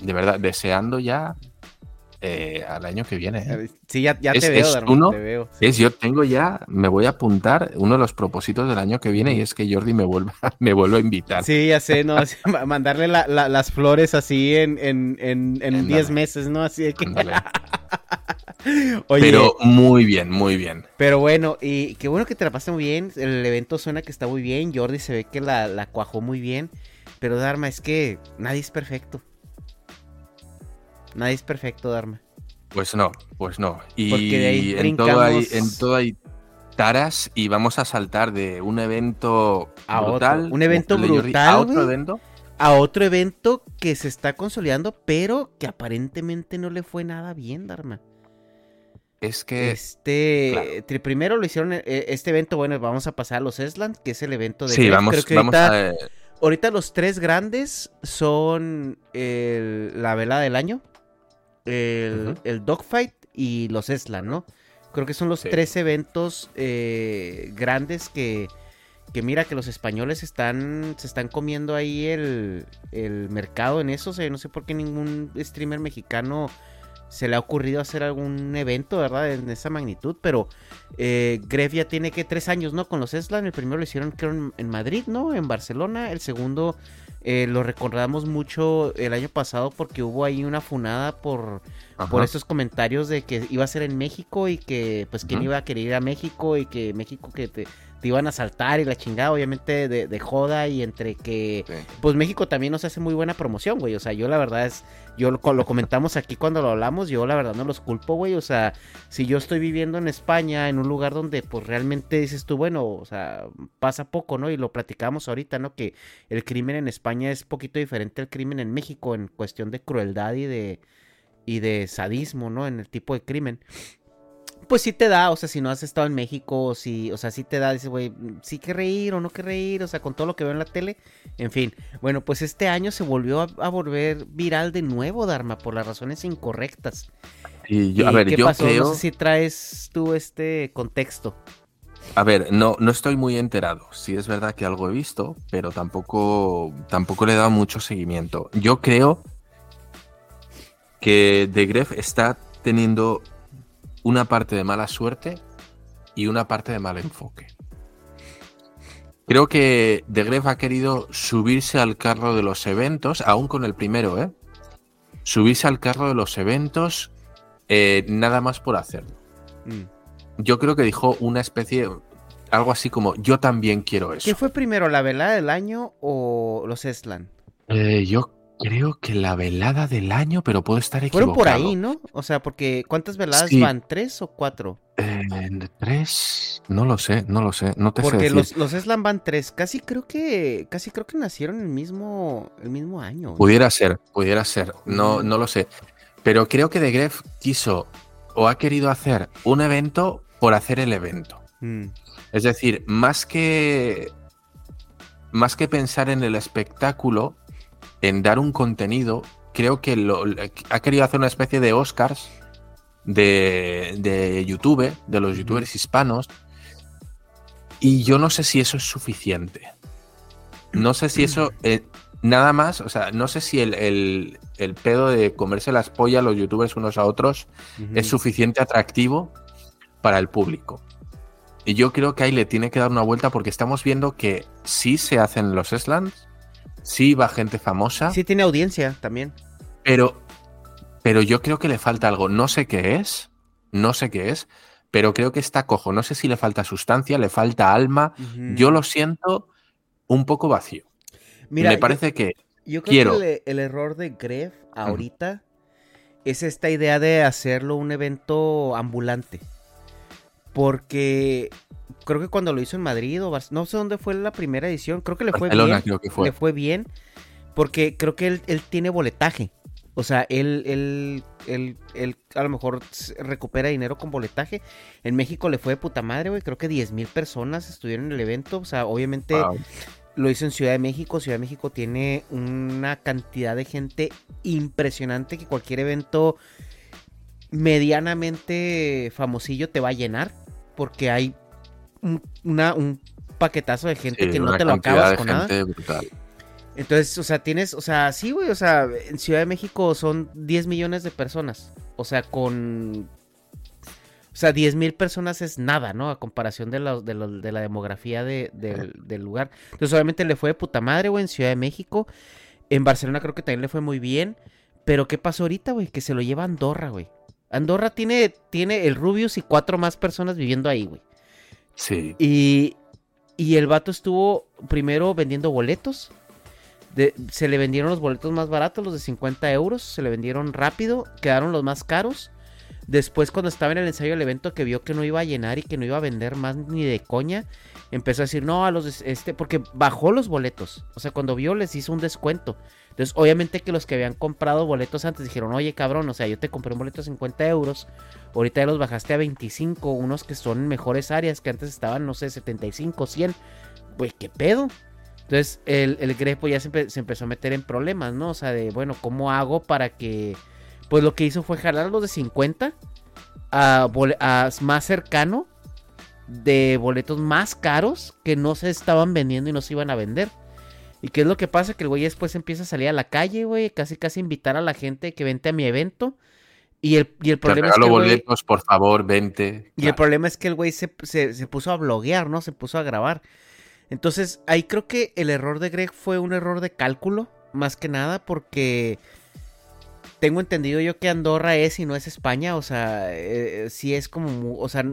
Speaker 4: de verdad, deseando ya eh, al año que viene. ¿eh?
Speaker 3: Sí, ya, ya
Speaker 4: Es-
Speaker 3: te veo,
Speaker 4: es
Speaker 3: Dharma,
Speaker 4: uno-
Speaker 3: te veo.
Speaker 4: Es, yo tengo ya, me voy a apuntar uno de los propósitos del año que viene y es que Jordi me vuelva, me vuelva a invitar.
Speaker 3: Sí, ya sé, ¿no? Así, mandarle la- la- las flores así en 10 en, en, en
Speaker 4: Ándale.
Speaker 3: 10 meses, ¿no? Así de que... Oye,
Speaker 4: Pero muy bien, muy bien.
Speaker 3: Pero bueno, y qué bueno que te la pasaste muy bien. El evento suena que está muy bien. Jordi se ve que la, la cuajó muy bien. Pero Dharma, es que nadie es perfecto. Nadie es perfecto, Dharma.
Speaker 4: Pues no, pues no. Y
Speaker 3: Porque de ahí
Speaker 4: en, todo hay, en todo hay taras y vamos a saltar de un evento
Speaker 3: A otro.
Speaker 4: brutal.
Speaker 3: Un evento brutal,
Speaker 4: A otro evento.
Speaker 3: A otro evento que se está consolidando, pero que aparentemente no le fue nada bien, Dharma.
Speaker 4: Es que
Speaker 3: Este,
Speaker 4: claro.
Speaker 3: primero lo hicieron, eh, este evento, bueno, vamos a pasar a los Esland, que es el evento de...
Speaker 4: sí,
Speaker 3: Gref.
Speaker 4: vamos,
Speaker 3: Creo que
Speaker 4: vamos
Speaker 3: ahorita-
Speaker 4: a.
Speaker 3: Ahorita los tres grandes son el- la vela del año, el, el Dogfight y los Eslan, ¿no? Creo que son los
Speaker 4: Sí.
Speaker 3: tres eventos eh, grandes que, mira que los españoles están, se están comiendo ahí el, el mercado en eso. O sea, no sé por qué ningún streamer mexicano se le ha ocurrido hacer algún evento, ¿verdad? En esa magnitud, pero eh, Gref ya tiene que tres años, ¿no? Con los Eslan, el primero lo hicieron creo en, en Madrid, ¿no? En Barcelona, el segundo eh, lo recordamos mucho el año pasado porque hubo ahí una funada por, por
Speaker 4: Ajá.
Speaker 3: estos comentarios de que iba a ser en México y que pues quién iba a querer ir a México y que México que te, te iban a saltar y la chingada, obviamente de, de joda y entre que
Speaker 4: Sí.
Speaker 3: pues México también nos hace muy buena promoción, güey. O sea, yo la verdad es, yo lo, lo comentamos aquí cuando lo hablamos, yo la verdad no los culpo, güey. O sea, si yo estoy viviendo en España, en un lugar donde pues realmente dices tú, bueno, o sea, pasa poco, ¿no? Y lo platicamos ahorita, ¿no? Que el crimen en España es poquito diferente al crimen en México en cuestión de crueldad y de, y de sadismo, ¿no? En el tipo de crimen. Pues sí te da, o sea, si no has estado en México, si, o sea, sí te da, dices, güey, sí que reír o no que reír, o sea, con todo lo que veo en la tele, en fin. Bueno, pues este año se volvió a, a volver viral de nuevo, Dharma, por las razones incorrectas.
Speaker 4: Y yo, a
Speaker 3: ¿Y
Speaker 4: ver,
Speaker 3: qué
Speaker 4: yo
Speaker 3: pasó?
Speaker 4: creo.
Speaker 3: No sé si traes tú este contexto.
Speaker 4: A ver, no, no estoy muy enterado. Sí es verdad que algo he visto, pero tampoco, tampoco le he dado mucho seguimiento. Yo creo que The Gref está teniendo una parte de mala suerte y una parte de mal enfoque. Creo que The Gref ha querido subirse al carro de los eventos, aún con el primero, ¿eh? Subirse al carro de los eventos eh, nada más por hacerlo
Speaker 3: Mm.
Speaker 4: yo creo que dijo una especie, algo así como, yo también quiero eso.
Speaker 3: ¿Qué fue primero, la velada del año o los Eslan?
Speaker 4: Eh, yo creo que la velada del año, pero puedo estar equivocado.
Speaker 3: Fueron por ahí, ¿no? O sea, porque ¿cuántas veladas
Speaker 4: Sí.
Speaker 3: van? ¿Tres o cuatro?
Speaker 4: Eh, tres, no lo sé, no lo sé, no te sé
Speaker 3: Porque
Speaker 4: decir.
Speaker 3: los, los Eslan van tres. Casi creo que, casi creo que nacieron el mismo, el mismo año.
Speaker 4: Pudiera ser, pudiera ser, no, no lo sé. Pero creo que The Gref quiso o ha querido hacer un evento por hacer el evento.
Speaker 3: Mm.
Speaker 4: Es decir, más que más que pensar en el espectáculo, en dar un contenido, creo que lo, ha querido hacer una especie de Oscars de, de YouTube, de los youtubers hispanos, y yo no sé si eso es suficiente. No sé si eso, eh, nada más, o sea, no sé si el, el- el pedo de comerse las pollas los youtubers unos a otros es suficiente atractivo para el público. Y yo creo que ahí le tiene que dar una vuelta porque estamos viendo que sí se hacen los slams, sí va gente famosa,
Speaker 3: Sí tiene audiencia también.
Speaker 4: pero, pero yo creo que le falta algo. No sé qué es, no sé qué es, pero creo que está cojo. No sé si le falta sustancia, le falta alma. Yo lo siento un poco vacío. Mira, Me parece que
Speaker 3: yo creo que el, error de Gref ahorita es esta idea de hacerlo un evento ambulante. Porque creo que cuando lo hizo en Madrid o no sé dónde fue la primera edición, creo que le fue bien.
Speaker 4: Creo que fue.
Speaker 3: Le fue bien porque creo que él, él tiene boletaje. O sea, él, él, él, él, a lo mejor recupera dinero con boletaje. En México le fue de puta madre, güey. Creo que 10 mil personas estuvieron en el evento. O sea, obviamente lo hizo en Ciudad de México. Ciudad de México tiene una cantidad de gente impresionante que cualquier evento medianamente famosillo te va a llenar. Porque hay un, una, un paquetazo de gente que no te lo acabas con nada. Entonces, o sea, tienes, o sea, sí, güey, o sea, en Ciudad de México son 10 millones de personas. O sea, con... O sea, 10 mil personas es nada, ¿no? A comparación de, la, de, la demografía del lugar. Entonces, obviamente le fue de puta madre, güey, en Ciudad de México. En Barcelona creo que también le fue muy bien. Pero ¿qué pasó ahorita, güey? Que se lo lleva Andorra, güey. Andorra tiene, tiene el Rubius y cuatro más personas viviendo ahí, güey.
Speaker 4: Sí.
Speaker 3: Y, y el vato estuvo primero vendiendo boletos se le vendieron los boletos más baratos, los de 50 euros, se le vendieron rápido, quedaron los más caros. Después cuando estaba en el ensayo del evento que vio que no iba a llenar y que no iba a vender más ni de coña, empezó a decir, no, a los este, porque bajó los boletos. O sea, cuando vio les hizo un descuento. Entonces, obviamente que los que habían comprado boletos antes dijeron, oye cabrón, o sea, yo te compré un boleto de 50 euros, ahorita ya los bajaste a 25, unos que son mejores áreas, que antes estaban, no sé, 75, 100. Pues, ¿qué pedo? Entonces el, el Grepo ya se, se, empezó a meter en problemas, ¿no? O sea, de, bueno, ¿cómo hago para que... Pues lo que hizo fue jalar los de 50 a, a más cercano de boletos más caros que no se estaban vendiendo y no se iban a vender. ¿Y qué es lo que pasa? Que el güey después empieza a salir a la calle, güey, casi casi invitar a la gente que vente a mi evento. Y el, y el problema es que.
Speaker 4: boletos, por favor, vente.
Speaker 3: Y el problema es que el güey se, se, se, puso a bloguear, ¿no? Se puso a grabar. Entonces, ahí creo que el error de Greg fue un error de cálculo, más que nada, porque tengo entendido yo que Andorra es y no es España, o sea, eh, sí es como, o sea,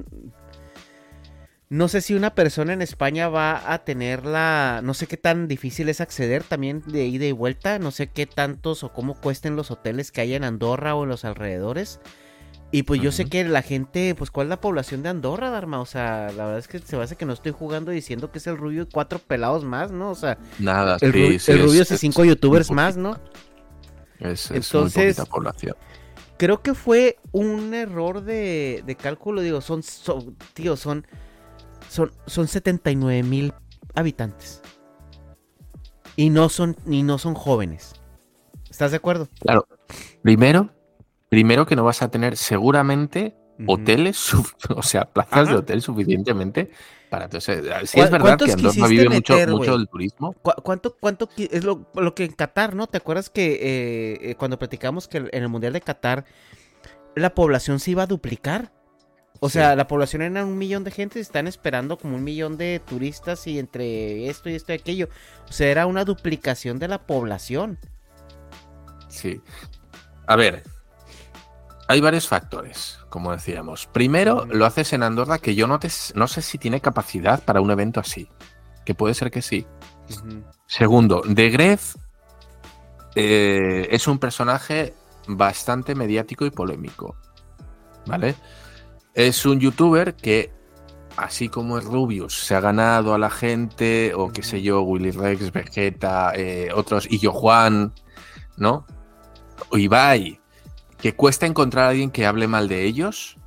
Speaker 3: no sé si una persona en España va a tener la, no sé qué tan difícil es acceder también de ida y vuelta, no sé qué tantos o cómo cuesten los hoteles que hay en Andorra o en los alrededores. Y pues yo sé que la gente, pues ¿cuál es la población de Andorra, Dharma? O sea, la verdad es que se me hace que no estoy jugando diciendo que es el rubio y cuatro pelados más, ¿no? O sea,
Speaker 4: nada,
Speaker 3: el, rubio es, de cinco youtubers más, ¿no?
Speaker 4: Es, Entonces, muy población.
Speaker 3: Creo que fue un error de, cálculo, digo, son, son, tío, son, son, son 79 mil habitantes. Y no son, y no son jóvenes. ¿Estás de acuerdo?
Speaker 4: Claro. Primero, Primero que no vas a tener seguramente hoteles, o sea, plazas de hotel suficientemente para entonces, si es verdad que Andorra vive mucho, mucho del turismo.
Speaker 3: ¿Cuánto, cuánto es lo, que en Qatar, ¿no? ¿Te acuerdas que eh, eh, cuando platicamos que en el Mundial de Qatar la población se iba a duplicar? O sea, la población era un millón de gente están esperando como un millón de turistas y entre esto y esto y aquello. O sea, era una duplicación de la población.
Speaker 4: Sí. A ver, hay varios factores, como decíamos. Primero, lo haces en Andorra, que yo no, te, no sé si tiene capacidad para un evento así. Que puede ser que sí. Segundo, De Gref eh, es un personaje bastante mediático y polémico. ¿Vale? Es un youtuber que, así como es Rubius, se ha ganado a la gente, o qué sé yo, Willy Rex, Vegeta, eh, otros, y yo Juan, ¿no? O Ibai, que cuesta encontrar a alguien que hable mal de ellos,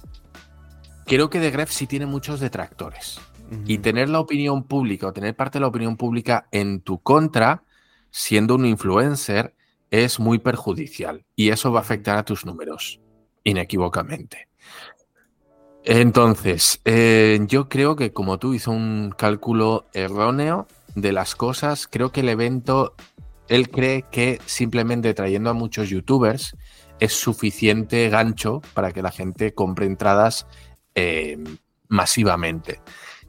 Speaker 4: creo que de Gref sí tiene muchos detractores. Y tener la opinión pública o tener parte de la opinión pública en tu contra, siendo un influencer, es muy perjudicial. Y eso va a afectar a tus números, inequívocamente. Entonces, eh, yo creo que como tú hizo un cálculo erróneo de las cosas, creo que el evento, él cree que simplemente trayendo a muchos youtubers, es suficiente gancho para que la gente compre entradas eh, masivamente.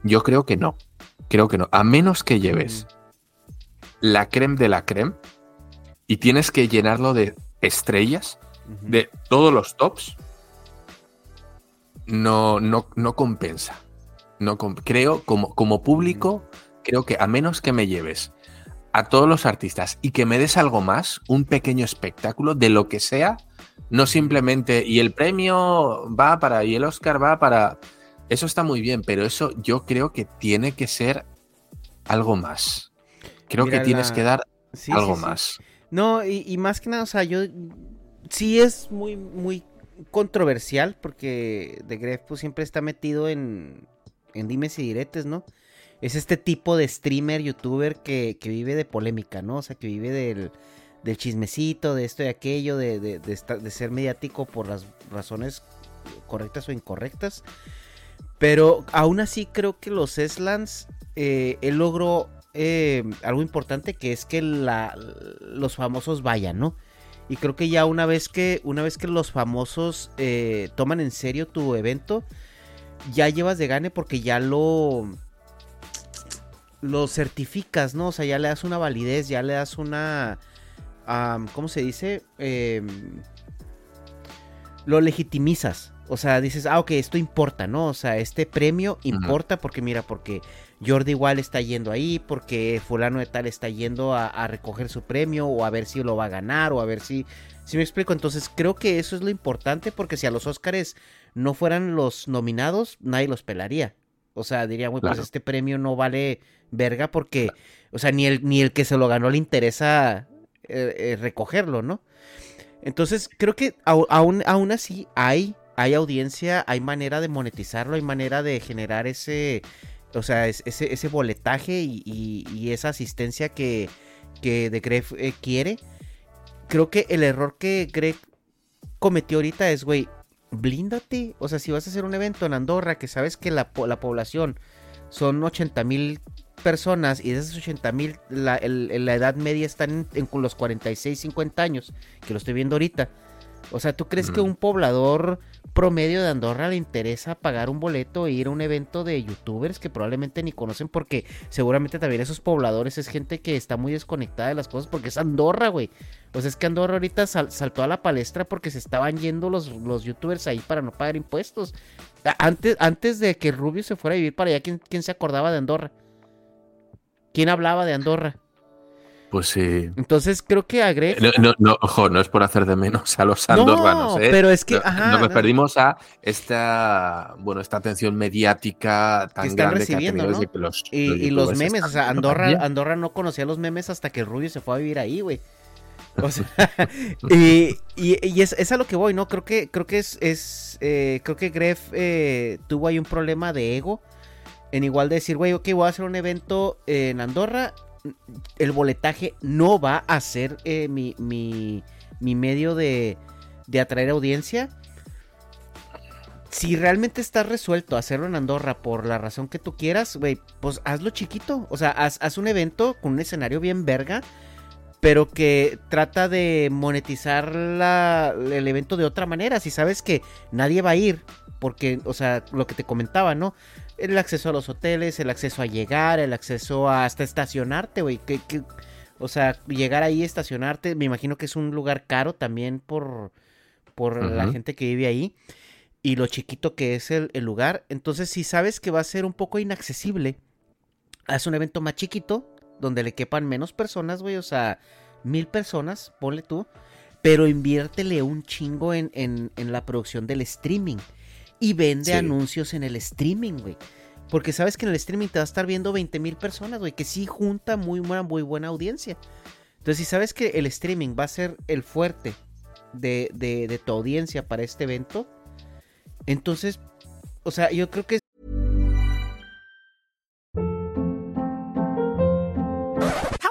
Speaker 4: Yo creo que no. Creo que no. A menos que lleves la creme de la creme y tienes que llenarlo de estrellas, de todos los tops. No, no, no compensa. No comp- creo, como, como público, creo que a menos que me lleves a todos los artistas y que me des algo más, un pequeño espectáculo de lo que sea, no simplemente, y el premio va para, y el Oscar va para... Eso está muy bien, pero eso yo creo que tiene que ser algo más. Creo
Speaker 3: Mira,
Speaker 4: que tienes que dar
Speaker 3: Sí,
Speaker 4: algo
Speaker 3: sí, sí.
Speaker 4: más.
Speaker 3: No, y, y más que nada, o sea, yo sí es muy, muy controversial porque The Gref pues siempre está metido en, en dimes y diretes, ¿no? Es este tipo de streamer, youtuber que, que vive de polémica, ¿no? O sea, que vive del, del chismecito, de esto y aquello, de, de, de estar- de ser mediático por las razones correctas o incorrectas. Pero aún así creo que los Slans, eh, él logró eh, algo importante que es que los famosos vayan, ¿no? Y creo que ya una vez que, una vez que los famosos eh, toman en serio tu evento, ya llevas de gane porque ya lo lo certificas, ¿no? O sea, ya le das una validez, ya le das una ¿cómo se dice? Em, lo legitimizas. O sea, dices, ah, ok, esto importa, ¿no? O sea, este premio importa porque, mira, porque Jordi igual está yendo ahí, porque fulano de tal está yendo a, a recoger su premio o a ver si lo va a ganar o a ver si... Si me explico, entonces creo que eso es lo importante porque si a los Óscares no fueran los nominados, nadie los pelaría. O sea, diría, güey, pues este premio no vale verga porque, o sea, ni el, ni el que se lo ganó le interesa eh, eh, recogerlo, ¿no? Entonces, creo que aún, aún así hay, hay audiencia, hay manera de monetizarlo, hay manera de generar ese, o sea, es- ese, boletaje y, esa asistencia que, que Gref eh, quiere. Creo que el error que Greg cometió ahorita es, güey, blíndate. O sea, si vas a hacer un evento en Andorra que sabes que la, po- la población son 80 mil personas y de esas 80 mil la, la edad media están en, en los 46, 50 años, que lo estoy viendo ahorita. O sea, ¿tú crees que
Speaker 4: Ujú.
Speaker 3: un poblador promedio de Andorra le interesa pagar un boleto e ir a un evento de youtubers que probablemente ni conocen porque seguramente también esos pobladores es gente que está muy desconectada de las cosas porque es Andorra, güey. O sea, es que Andorra ahorita sal- saltó a la palestra porque se estaban yendo los, los youtubers ahí para no pagar impuestos. Antes, antes de que Rubio se fuera a vivir para allá, ¿quién, quién se acordaba de Andorra? ¿Quién hablaba de Andorra?
Speaker 4: Pues sí.
Speaker 3: Entonces creo que a Greg...
Speaker 4: No, no, no, ojo, no es por hacer de menos a los
Speaker 3: No,
Speaker 4: andorranos, ¿eh?
Speaker 3: pero es que,
Speaker 4: No-
Speaker 3: ajá,
Speaker 4: nos
Speaker 3: no.
Speaker 4: perdimos a esta, bueno, esta atención mediática tan
Speaker 3: que están
Speaker 4: grande que ha tenido
Speaker 3: ¿no?
Speaker 4: los,
Speaker 3: y,
Speaker 4: los
Speaker 3: y los memes, o sea, Andorra. Andorra no conocía los memes hasta que Rubio se fue a vivir ahí, güey. O sea, y, y- y es, es a lo que voy, ¿no? Creo que, creo que es, es eh, creo que Gref eh, tuvo ahí un problema de ego. En igual de decir, güey, ok, voy a hacer un evento en Andorra. El boletaje no va a ser eh, mi, mi, mi medio de, de atraer audiencia. Si realmente está resuelto hacerlo en Andorra por la razón que tú quieras, güey, pues hazlo chiquito. O sea, haz, haz un evento con un escenario bien verga, pero que trata de monetizar la- el evento de otra manera. Si sabes que nadie va a ir, porque, o sea, lo que te comentaba, ¿no? El acceso a los hoteles, el acceso a llegar, el acceso a hasta estacionarte, güey. Que, que- o sea, llegar ahí, estacionarte, me imagino que es un lugar caro también por, por la gente que vive ahí y lo chiquito que es el, el lugar. Entonces, si sabes que va a ser un poco inaccesible, haz un evento más chiquito, donde le quepan menos personas, güey, o sea, mil personas, ponle tú, pero inviértele un chingo en, en- en la producción del streaming y vende
Speaker 4: Sí.
Speaker 3: anuncios en el streaming, güey. Porque sabes que en el streaming te va a estar viendo 20 mil personas, güey, que sí junta muy buena, muy buena audiencia. Entonces, si sabes que el streaming va a ser el fuerte de, de- de tu audiencia para este evento, entonces, o sea, yo creo que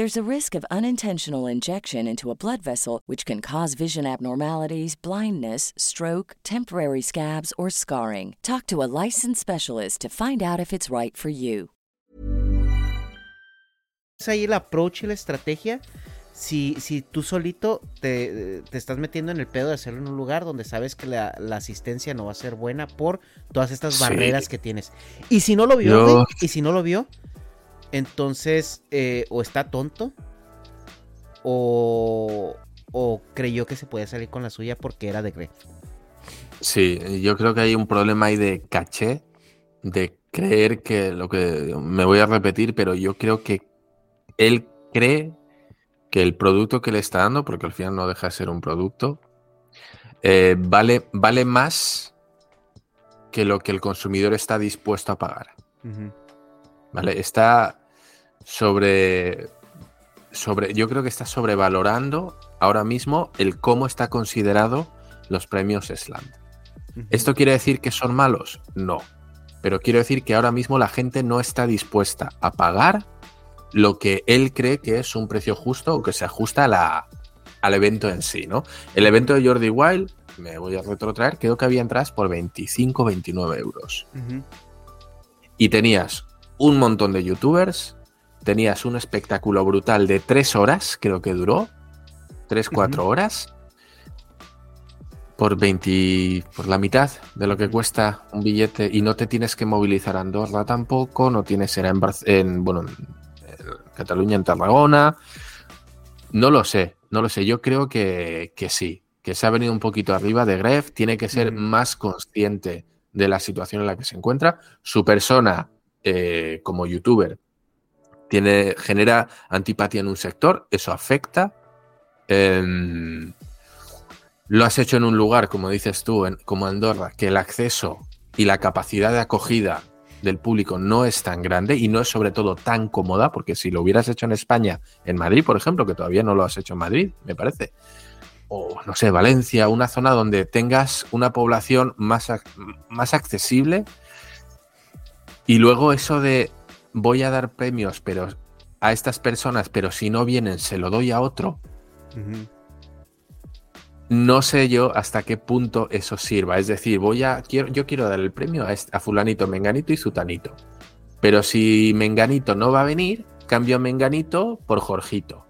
Speaker 6: There's a risk of unintentional injection into a blood vessel, which can cause vision abnormalities, blindness, stroke, temporary scabs, or scarring. Talk to a licensed specialist to find out if it's right for you.
Speaker 3: Es ahí el approach y la estrategia. Si, si tú solito te, te, estás metiendo en el pedo de hacerlo en un lugar donde sabes que la, la asistencia no va a ser buena por todas estas
Speaker 4: Sí.
Speaker 3: barreras que tienes. Y si no lo vio,
Speaker 4: Yo-
Speaker 3: y si no lo vio, entonces eh, o está tonto o, o creyó que se podía salir con la suya porque era de Greg.
Speaker 4: Sí, yo creo que hay un problema ahí de caché, de creer que lo que me voy a repetir, pero yo creo que él cree que el producto que le está dando, porque al final no deja de ser un producto, eh, vale, vale más que lo que el consumidor está dispuesto a pagar. ¿Vale? Está sobre. sobre. Yo creo que está sobrevalorando ahora mismo el cómo está considerado los premios Slam. ¿Esto quiere decir que son malos? No. Pero quiero decir que ahora mismo la gente no está dispuesta a pagar lo que él cree que es un precio justo o que se ajusta a la, al evento en sí, ¿no? El evento de Jordi Wild, me voy a retrotraer, creo que había entradas por 25, 29 euros. Y tenías un montón de youtubers, tenías un espectáculo brutal de tres horas, creo que duró, tres, cuatro horas, por 20, por la mitad de lo que cuesta un billete y no te tienes que movilizar a Andorra tampoco, no tienes ir en, en, bueno, en, en Cataluña, en Tarragona, no lo sé, no lo sé, yo creo que, que sí, que se ha venido un poquito arriba de Gref, tiene que ser más consciente de la situación en la que se encuentra, su persona eh, como youtuber tiene, genera antipatía en un sector, eso afecta. Em, lo has hecho en un lugar, como dices tú, en- como Andorra, que el acceso y la capacidad de acogida del público no es tan grande y no es sobre todo tan cómoda, porque si lo hubieras hecho en España, en Madrid, por ejemplo, que todavía no lo has hecho en Madrid, me parece, o no sé, Valencia, una zona donde tengas una población más, más accesible y luego eso de voy a dar premios pero a estas personas, pero si no vienen se lo doy a otro, no sé yo hasta qué punto eso sirva. Es decir, voy a quiero, yo quiero dar el premio a, fulanito, menganito y zutanito. Pero si menganito no va a venir, cambio a menganito por Jorgito.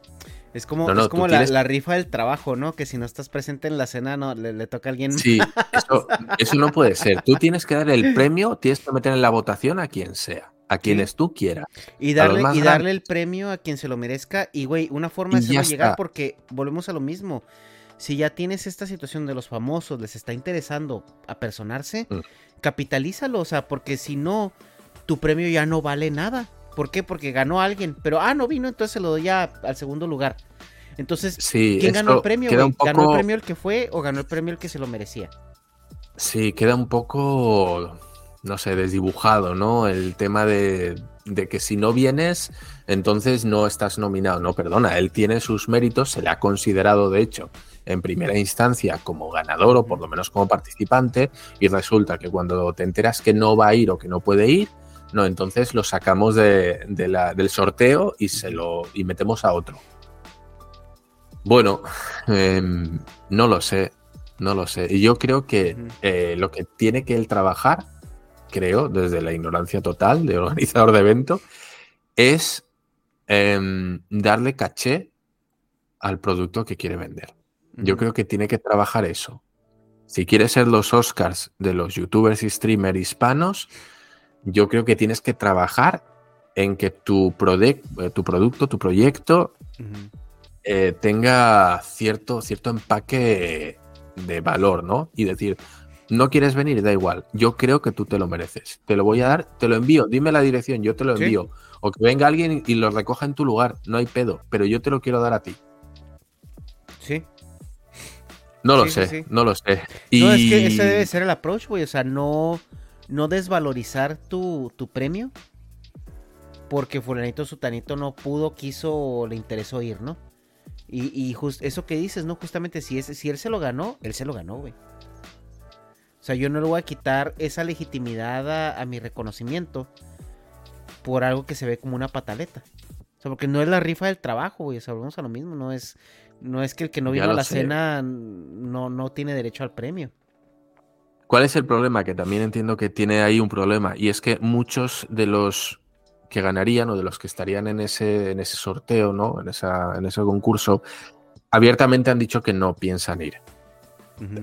Speaker 3: Es como,
Speaker 4: No, no,
Speaker 3: es como la,
Speaker 4: tienes-
Speaker 3: la rifa del trabajo, ¿no? Que si no estás presente en la cena, no, le, le toca a alguien.
Speaker 4: Sí, eso, eso no puede ser. Tú tienes que dar el premio, tienes que meter en la votación a quien sea, a quienes tú quieras.
Speaker 3: Y darle, y darle el premio a quien se lo merezca. Y, güey, una forma de hacerlo llegar
Speaker 4: está.
Speaker 3: porque volvemos a lo mismo. Si ya tienes esta situación de los famosos, les está interesando apersonarse,
Speaker 4: Mm.
Speaker 3: capitalízalo. O sea, porque si no, tu premio ya no vale nada. ¿Por qué? Porque ganó alguien. Pero, ah, no vino, entonces se lo doy ya al segundo lugar. Entonces,
Speaker 4: Sí,
Speaker 3: ¿quién ganó el premio? ¿Ganó el premio el que fue o ganó el premio el que se lo merecía?
Speaker 4: Sí, queda un poco, no sé, desdibujado, ¿no? El tema de, de que si no vienes, entonces no estás nominado. No, perdona, él tiene sus méritos, se le ha considerado, de hecho, en primera instancia como ganador o por lo menos como participante, y resulta que cuando te enteras que no va a ir o que no puede ir, No, entonces lo sacamos de, de la- del sorteo y se lo y metemos a otro. Bueno, em, no lo sé, no lo sé. Y yo creo que eh, lo que tiene que él trabajar, creo, desde la ignorancia total de organizador de evento, es em, darle caché al producto que quiere vender. Yo creo que tiene que trabajar eso. Si quieres ser los Oscars de los youtubers y streamers hispanos, yo creo que tienes que trabajar en que tu, eh, tu producto, tu proyecto eh, tenga cierto, cierto empaque de valor, ¿no? Y decir, no quieres venir, da igual, yo creo que tú te lo mereces. Te lo voy a dar, te lo envío, dime la dirección, yo te lo
Speaker 3: Sí.
Speaker 4: envío. O que venga alguien y lo recoja en tu lugar, no hay pedo, pero yo te lo quiero dar a ti.
Speaker 3: Sí.
Speaker 4: No lo
Speaker 3: Sí,
Speaker 4: sé,
Speaker 3: sí.
Speaker 4: no lo sé. Y...
Speaker 3: No, es que ese debe ser el approach, güey. O sea, no, no desvalorizar tu, tu premio porque fulanito sutanito no pudo, quiso o le interesó ir, ¿no? Y, y eso que dices, ¿no? Justamente si, ese, si él se lo ganó, él se lo ganó, güey. O sea, yo no le voy a quitar esa legitimidad a, a mi reconocimiento por algo que se ve como una pataleta. O sea, porque no es la rifa del trabajo, güey. O sea, volvemos a lo mismo. No es, no es que el que no vino a la
Speaker 4: sé.
Speaker 3: cena no, no tiene derecho al premio.
Speaker 4: ¿Cuál es el problema? Que también entiendo que tiene ahí un problema. Y es que muchos de los que ganarían o de los que estarían en ese, en ese sorteo, ¿no? En, esa, en ese concurso, abiertamente han dicho que no piensan ir.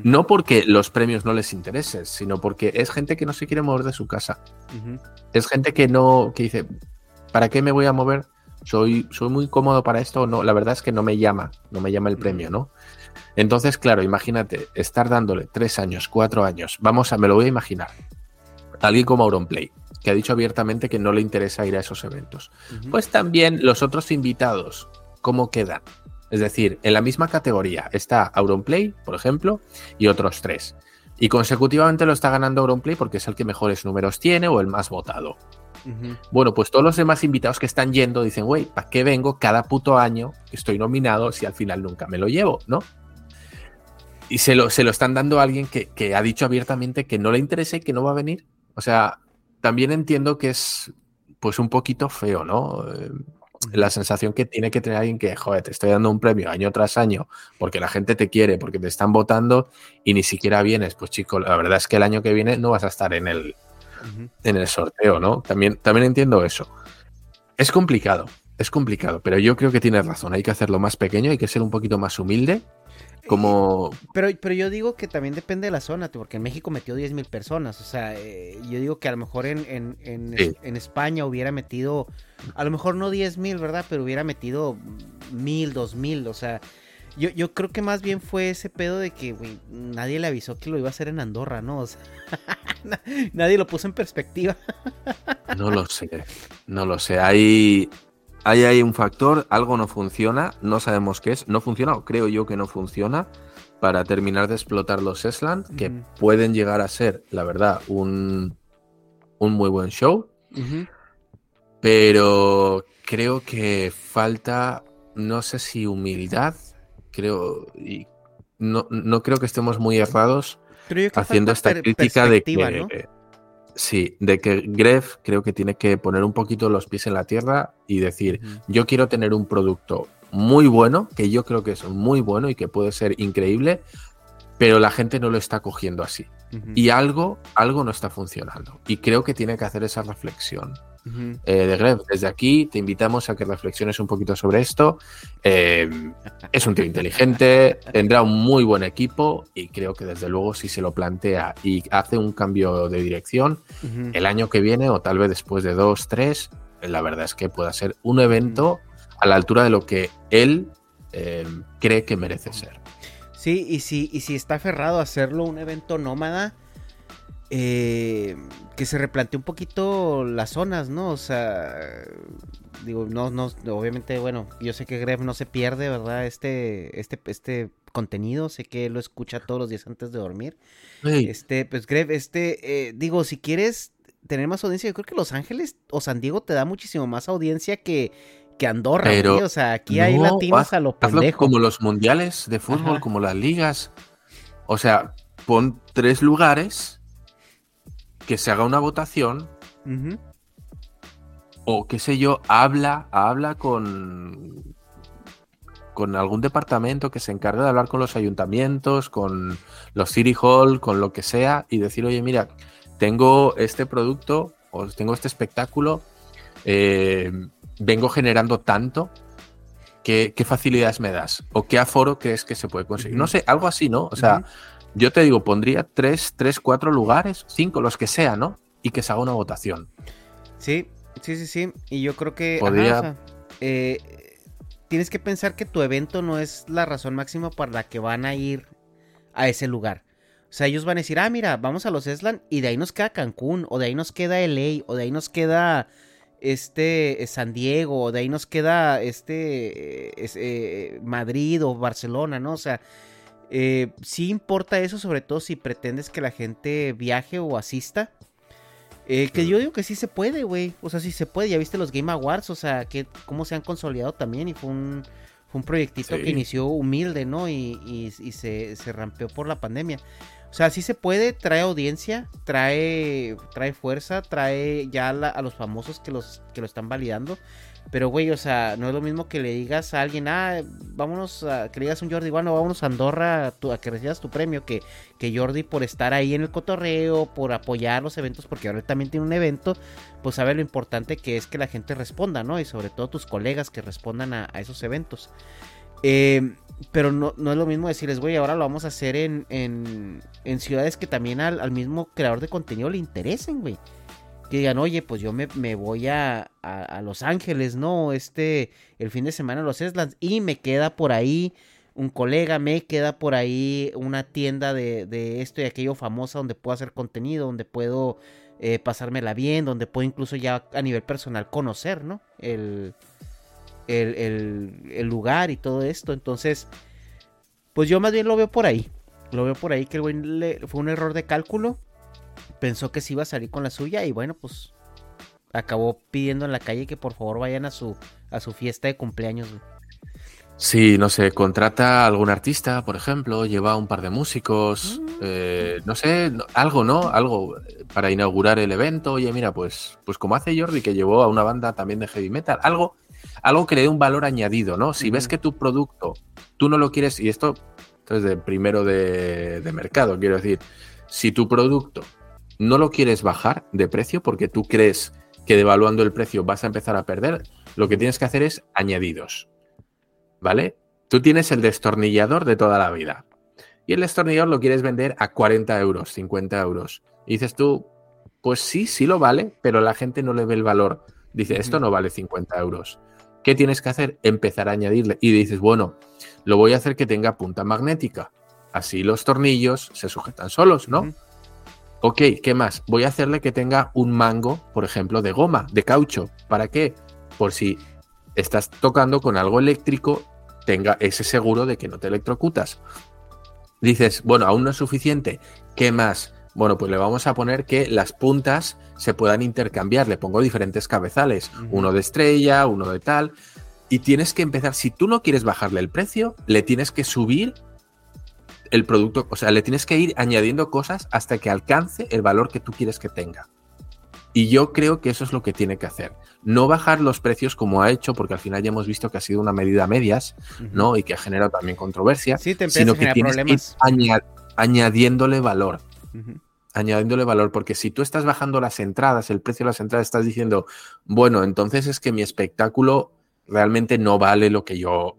Speaker 4: No porque los premios no les interesen, sino porque es gente que no se quiere mover de su casa. Es gente que no, que dice, ¿para qué me voy a mover? Soy, soy muy cómodo para esto. No, la verdad es que no me llama, no me llama el premio, ¿no? Entonces, claro, imagínate, estar dándole tres años, cuatro años, vamos a, me lo voy a imaginar. Alguien como Auronplay, que ha dicho abiertamente que no le interesa ir a esos eventos. Pues también los otros invitados, ¿cómo quedan? Es decir, en la misma categoría está Auronplay, por ejemplo, y otros tres. Y consecutivamente lo está ganando Auronplay porque es el que mejores números tiene o el más votado. Bueno, pues todos los demás invitados que están yendo dicen, güey, ¿para qué vengo cada puto año que estoy nominado si al final nunca me lo llevo, ¿no? Y se lo, se lo están dando a alguien que, que ha dicho abiertamente que no le interesa y que no va a venir. O sea, también entiendo que es pues un poquito feo, ¿no? La sensación que tiene que tener alguien que, joder, te estoy dando un premio año tras año porque la gente te quiere, porque te están votando y ni siquiera vienes. Pues chico, la verdad es que el año que viene no vas a estar en el, en el sorteo, ¿no? También, también entiendo eso. Es complicado, es complicado, pero yo creo que tienes razón. Hay que hacerlo más pequeño, hay que ser un poquito más humilde. Como.
Speaker 3: Pero, pero yo digo que también depende de la zona, porque en México metió 10 mil personas. O sea, eh, yo digo que a lo mejor en, en, en,
Speaker 4: Sí.
Speaker 3: en España hubiera metido, a lo mejor no 10 mil, ¿verdad? Pero hubiera metido mil, dos mil. O sea, yo, yo creo que más bien fue ese pedo de que, güey, nadie le avisó que lo iba a hacer en Andorra, ¿no? O sea, nadie lo puso en perspectiva.
Speaker 4: No lo sé, no lo sé. Hay, hay, hay un factor, algo no funciona, no sabemos qué es. No funciona, o creo yo que no funciona, para terminar de explotar los Esland, que pueden llegar a ser, la verdad, un, un muy buen show. Pero creo que falta, no sé si humildad, creo, y no, no creo que estemos muy errados haciendo esta crítica de que,
Speaker 3: ¿no?
Speaker 4: Sí, de que Gref creo que tiene que poner un poquito los pies en la tierra y decir, yo quiero tener un producto muy bueno, que yo creo que es muy bueno y que puede ser increíble, pero la gente no lo está cogiendo así. Y algo, algo no está funcionando. Y creo que tiene que hacer esa reflexión Eh, de Gref. Desde aquí te invitamos a que reflexiones un poquito sobre esto. Eh, es un tío inteligente, tendrá un muy buen equipo y creo que desde luego si se lo plantea y hace un cambio de dirección el año que viene o tal vez después de dos, tres, la verdad es que pueda ser un evento a la altura de lo que él eh, cree que merece ser.
Speaker 3: Sí, y si, y si está aferrado a hacerlo un evento nómada, eh, que se replantee un poquito las zonas, ¿no? O sea, digo, no, no, obviamente, bueno, yo sé que Gref no se pierde, ¿verdad? Este, este, este contenido, sé que lo escucha todos los días antes de dormir. Este, pues Gref, este, eh, digo, si quieres tener más audiencia, yo creo que Los Ángeles o San Diego te da muchísimo más audiencia que, que Andorra,
Speaker 4: Pero.
Speaker 3: O sea, aquí hay
Speaker 4: no,
Speaker 3: latinos a lo pendejo.
Speaker 4: como los mundiales de fútbol,
Speaker 3: Ajá.
Speaker 4: como las ligas. O sea, pon tres lugares, que se haga una votación o qué sé yo, habla, habla con, con algún departamento que se encargue de hablar con los ayuntamientos, con los City Hall, con lo que sea, y decir, oye, mira, tengo este producto o tengo este espectáculo, eh, vengo generando tanto, ¿qué, ¿qué, facilidades me das? ¿O qué aforo crees que se puede conseguir? No sé, algo así, ¿no? O sea, yo te digo, pondría tres, tres, cuatro lugares, cinco, los que sea, ¿no? Y que se haga una votación.
Speaker 3: Sí, sí, sí, sí. Y yo creo que...
Speaker 4: Podría...
Speaker 3: ajá, o sea, eh, tienes que pensar que tu evento no es la razón máxima para la que van a ir a ese lugar. O sea, ellos van a decir, ah, mira, vamos a los Eslan y de ahí nos queda Cancún, o de ahí nos queda LA, o de ahí nos queda este San Diego, o de ahí nos queda este es, eh, Madrid o Barcelona, ¿no? O sea, eh, sí importa eso, sobre todo si pretendes que la gente viaje o asista. Eh, que yo digo que sí se puede, güey. O sea, sí se puede. Ya viste los Game Awards, o sea, que cómo se han consolidado también. Y fue un, fue un proyectito
Speaker 4: Sí.
Speaker 3: que inició humilde, ¿no? Y, y- y se, se rampeó por la pandemia. O sea, sí se puede, trae audiencia, trae, trae fuerza, trae ya la- a los famosos que los que lo están validando. Pero, güey, o sea, no es lo mismo que le digas a alguien, ah, vámonos, a, que le digas a un Jordi, bueno, vámonos a Andorra a, tu- a que recibas tu premio, que, que Jordi por estar ahí en el cotorreo, por apoyar los eventos, porque ahora él también tiene un evento, pues sabe lo importante que es que la gente responda, ¿no? Y sobre todo tus colegas que respondan a, a esos eventos. Eh, pero no, no es lo mismo decirles, güey, ahora lo vamos a hacer en, en, en ciudades que también al, al mismo creador de contenido le interesen, güey. Que digan, oye, pues yo me, me voy a, a, Los Ángeles, ¿no? Este, el fin de semana a los Eslands. Y me queda por ahí un colega, me queda por ahí una tienda de, de esto y aquello famosa donde puedo hacer contenido, donde puedo eh, pasármela bien, donde puedo incluso ya a nivel personal conocer, ¿no? El, el, el, lugar y todo esto. Entonces, pues yo más bien lo veo por ahí. Lo veo por ahí que el güey fue un error de cálculo. Pensó que se iba a salir con la suya y bueno, pues acabó pidiendo en la calle que por favor vayan a su, a su fiesta de cumpleaños. güey.
Speaker 4: Sí, no sé, contrata a algún artista, por ejemplo, lleva un par de músicos, eh, no sé, algo, ¿no? Algo eh, para inaugurar el evento. Oye, mira, pues, pues como hace Jordi, que llevó a una banda también de heavy metal, algo, algo que le dé un valor añadido, ¿no? Si ves que tu producto, tú no lo quieres, y esto, entonces, de primero de, de mercado, quiero decir, si tu producto no lo quieres bajar de precio porque tú crees que devaluando el precio vas a empezar a perder, lo que tienes que hacer es añadidos. ¿vale? Tú tienes el destornillador de toda la vida. Y el destornillador lo quieres vender a 40 euros, 50 euros. Y dices tú, pues sí, sí lo vale, pero la gente no le ve el valor. Dice, esto no vale 50 euros. ¿Qué tienes que hacer? Empezar a añadirle. Y dices, bueno, lo voy a hacer que tenga punta magnética. Así los tornillos se sujetan solos, ¿no? Ok, ¿qué más? Voy a hacerle que tenga un mango, por ejemplo, de goma, de caucho. ¿Para qué? Por si estás tocando con algo eléctrico, tenga ese seguro de que no te electrocutas. Dices, bueno, aún no es suficiente. ¿Qué más? Bueno, pues le vamos a poner que las puntas se puedan intercambiar. Le pongo diferentes cabezales, uno de estrella, uno de tal. Y tienes que empezar, si tú no quieres bajarle el precio, le tienes que subir el producto, o sea, le tienes que ir añadiendo cosas hasta que alcance el valor que tú quieres que tenga. Y yo creo que eso es lo que tiene que hacer. No bajar los precios como ha hecho, porque al final ya hemos visto que ha sido una medida a medias, ¿no? Y que ha generado también controversia.
Speaker 3: Sí, te
Speaker 4: sino
Speaker 3: a
Speaker 4: que que ir
Speaker 3: problemas.
Speaker 4: aña- añadiéndole valor. Añadiéndole valor, porque si tú estás bajando las entradas, el precio de las entradas, estás diciendo, bueno, entonces es que mi espectáculo realmente no vale lo que yo,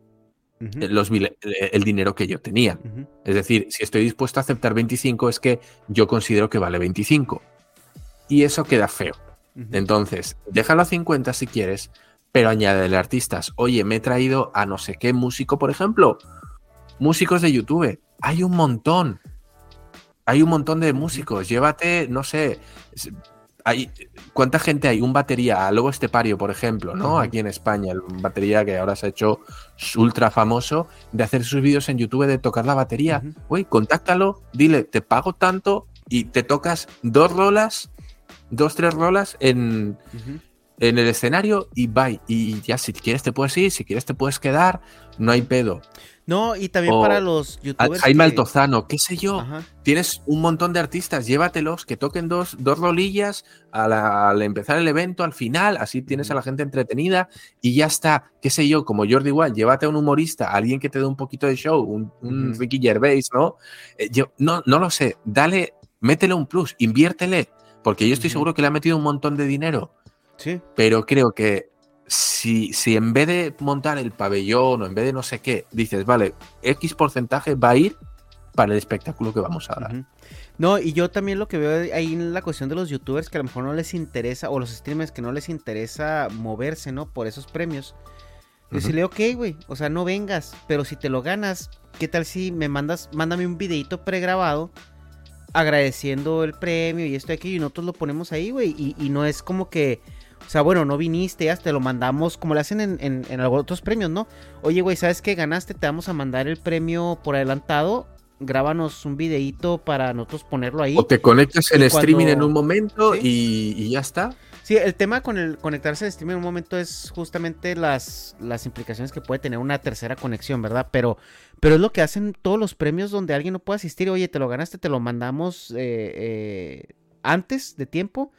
Speaker 4: Los, mil- eh, el dinero que yo tenía. Es decir, si estoy dispuesto a aceptar 25, es que yo considero que vale 25. Y eso queda feo. Entonces, déjalo a 50 si quieres, pero añádele artistas. Oye, me he traído a no sé qué músico, por ejemplo. Músicos de YouTube. Hay un montón. Hay un montón de músicos. Llévate, no sé. Hay, ¿Cuánta gente hay? Un batería, a Lobo Estepario, por ejemplo, ¿no? Aquí en España, el batería que ahora se ha hecho ultra famoso de hacer sus vídeos en YouTube de tocar la batería. Güey, contáctalo, dile, te pago tanto y te tocas dos rolas, dos, tres rolas en, en el escenario y bye. Y ya si quieres te puedes ir, si quieres te puedes quedar, no hay pedo.
Speaker 3: No, y también
Speaker 4: O
Speaker 3: para los youtubers.
Speaker 4: Jaime
Speaker 3: que-
Speaker 4: Altozano, qué sé yo.
Speaker 3: Ajá.
Speaker 4: Tienes un montón de artistas, llévatelos, que toquen dos, dos rolillas al empezar el evento, al final, así tienes a la gente entretenida y ya está, qué sé yo, como Jordi igual, llévate a un humorista, a alguien que te dé un poquito de show, un. Ricky Gervais, ¿no? Eh, yo, no, no lo sé, dale, métele un plus, inviértele, porque yo estoy seguro que le ha metido un montón de dinero,
Speaker 3: Sí.
Speaker 4: pero creo que si, si en vez de montar el pabellón o en vez de no sé qué, dices, vale, X porcentaje va a ir para el espectáculo que vamos a dar.
Speaker 3: No, y yo también lo que veo ahí en la cuestión de los youtubers que a lo mejor no les interesa, o los streamers que no les interesa moverse, ¿no? Por esos premios. Decirle, ok, güey, o sea, no vengas, pero si te lo ganas, ¿qué tal si me mandas, mándame un videito pregrabado agradeciendo el premio y esto y aquello y nosotros lo ponemos ahí, güey, y, y no es como que, o sea, bueno, no viniste, ya te lo mandamos como le hacen en, en, en algunos otros premios, ¿no? Oye, güey, ¿sabes qué ganaste? Te vamos a mandar el premio por adelantado, grábanos un videito para nosotros ponerlo ahí.
Speaker 4: O te conectas en
Speaker 3: Y
Speaker 4: streaming en
Speaker 3: cuando-
Speaker 4: un momento
Speaker 3: Sí.
Speaker 4: y, y ya está.
Speaker 3: Sí, el tema con el conectarse al stream en un momento es justamente las, las implicaciones que puede tener una tercera conexión, ¿verdad? Pero, pero es lo que hacen todos los premios donde alguien no puede asistir. Oye, te lo ganaste, te lo mandamos eh, eh, antes de tiempo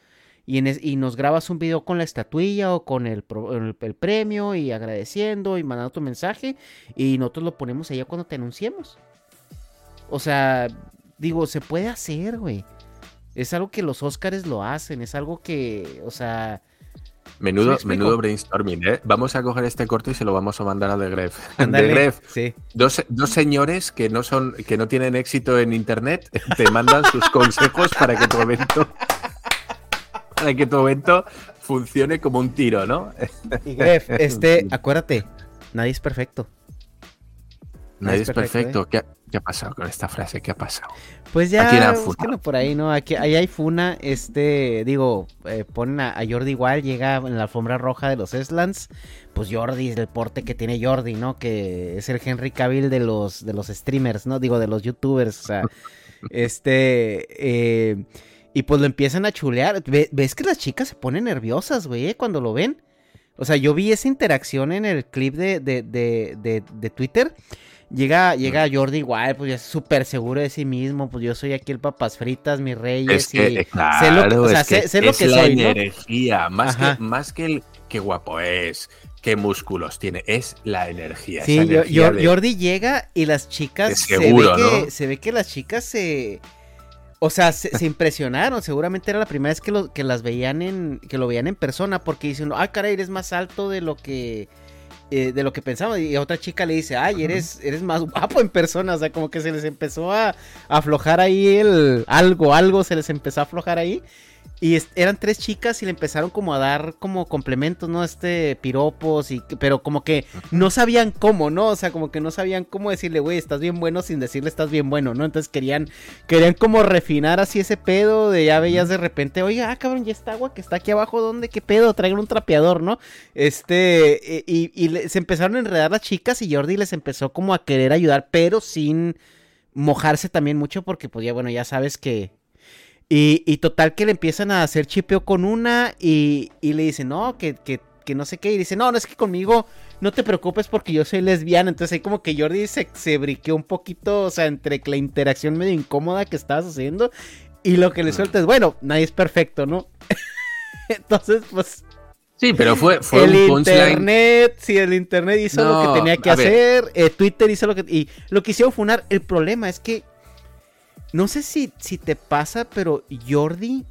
Speaker 3: y, en es- y nos grabas un video con la estatuilla o con el, el- el premio y agradeciendo y mandando tu mensaje y nosotros lo ponemos allá cuando te anunciemos. O sea, digo, se puede hacer, güey. Es algo que los Oscars lo hacen, es algo que, o sea...
Speaker 4: Menudo,
Speaker 3: ¿Sí me explico?
Speaker 4: menudo brainstorming, ¿eh? Vamos a coger este corte y se lo vamos a mandar a The Gref. The Gref,
Speaker 3: sí.
Speaker 4: dos, dos señores que no son, que no tienen éxito en internet, te mandan sus consejos para que tu evento, para que tu evento funcione como un tiro, ¿no?
Speaker 3: Y Gref, este, acuérdate, nadie es perfecto.
Speaker 4: Nadie
Speaker 3: es
Speaker 4: es
Speaker 3: perfecto,
Speaker 4: perfecto. ¿Qué, ha, qué ha pasado con esta frase? ¿Qué ha pasado?
Speaker 3: Pues
Speaker 4: ¿A quién
Speaker 3: ya, búsquenlo por ahí, ¿no? Aquí, ahí hay funa, este, digo, eh, ponen a, a Jordi igual, llega en la alfombra roja de los Eslands, pues Jordi es el porte que tiene Jordi, ¿no? Que es el Henry Cavill de los, de los streamers, ¿no? Digo, de los youtubers, o sea, este, eh, y pues lo empiezan a chulear. Ve- ¿Ves que las chicas se ponen nerviosas, güey, eh, cuando lo ven? O sea, yo vi esa interacción en el clip de, de, de, de, de Twitter. Llega, llega Jordi igual, pues ya es súper seguro de sí mismo, pues yo soy aquí el papas fritas, mis reyes,
Speaker 4: Es que,
Speaker 3: y
Speaker 4: eh,
Speaker 3: sé
Speaker 4: claro,
Speaker 3: lo, o sea,
Speaker 4: es que
Speaker 3: sé, sé lo
Speaker 4: es
Speaker 3: que
Speaker 4: la
Speaker 3: soy, ¿no?
Speaker 4: energía, más
Speaker 3: Ajá.
Speaker 4: que, más que el qué guapo es, qué músculos tiene, es la energía.
Speaker 3: Sí,
Speaker 4: esa
Speaker 3: yo-
Speaker 4: energía
Speaker 3: yo-
Speaker 4: de-
Speaker 3: Jordi llega y las chicas
Speaker 4: seguro,
Speaker 3: se, ve que,
Speaker 4: ¿no?
Speaker 3: se ve que las chicas se o sea, se, se impresionaron, seguramente era la primera vez que, lo, que las veían en que lo veían en persona porque dicen, "Ah, caray, eres más alto de lo que eh, de lo que pensaba y a otra chica le dice, "Ay, eres eres más guapo en persona", o sea, como que se les empezó a, a aflojar ahí el algo, algo se les empezó a aflojar ahí. Y eran tres chicas y le empezaron como a dar como complementos, ¿no? Este, piropos y... Pero como que no sabían cómo, ¿no? O sea, como que no sabían cómo decirle, güey, estás bien bueno sin decirle estás bien bueno, ¿no? Entonces querían, querían como refinar así ese pedo de ya veías de repente, oiga, ah, cabrón, ya está agua que está aquí abajo, ¿dónde? ¿Qué pedo? Traigan un trapeador, ¿no? Este, eh, y, y se empezaron a enredar las chicas y Jordi les empezó como a querer ayudar, pero sin mojarse también mucho porque pues ya, bueno, ya sabes que... Y, y total que le empiezan a hacer chipeo con una y, y le dicen, no, que, que, que no sé qué. Y dice, no, no es que conmigo no te preocupes porque yo soy lesbiana. Entonces ahí como que Jordi se, se briqueó un poquito, o sea, entre la interacción medio incómoda que estabas haciendo y lo que le suelta es, bueno, nadie es perfecto, ¿no? Entonces, pues...
Speaker 4: Sí, pero fue, fue
Speaker 3: el
Speaker 4: un punchline.
Speaker 3: internet, sí, el internet hizo lo que tenía que hacer, eh, Twitter hizo lo que... Y lo que hicieron funar, el problema es que... No sé si, si te pasa, pero Jordi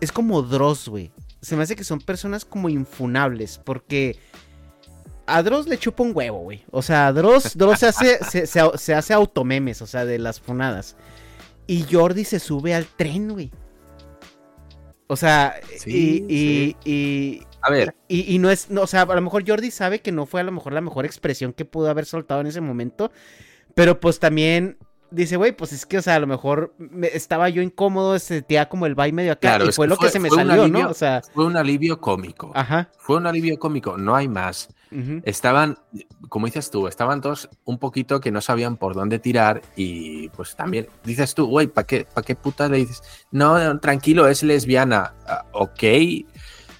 Speaker 3: es como Dross, güey. Se me hace que son personas como infunables, porque a Dross le chupa un huevo, güey. O sea, Dross, Dross se, hace, se, se- se hace automemes, o sea, de las funadas. Y Jordi se sube al tren, güey. O sea,
Speaker 4: Sí,
Speaker 3: y, y, y,
Speaker 4: A ver,
Speaker 3: y, y no es, no, o sea, a lo mejor Jordi sabe que no fue a lo mejor la mejor expresión que pudo haber soltado en ese momento, pero pues también dice, güey, pues es que, o sea, a lo mejor me- estaba yo incómodo, sentía como el vibe medio acá,
Speaker 4: claro,
Speaker 3: y fue lo que se me
Speaker 4: fue
Speaker 3: salió,
Speaker 4: alivio-
Speaker 3: ¿no? O sea,
Speaker 4: fue un alivio cómico.
Speaker 3: ajá.
Speaker 4: Fue un alivio cómico, no hay más.
Speaker 3: ujú.
Speaker 4: Estaban, como dices tú, estaban todos un poquito que no sabían por dónde tirar y pues también dices tú, güey, ¿para qué, pa' qué puta le dices? No, tranquilo, es lesbiana. Ah, ok.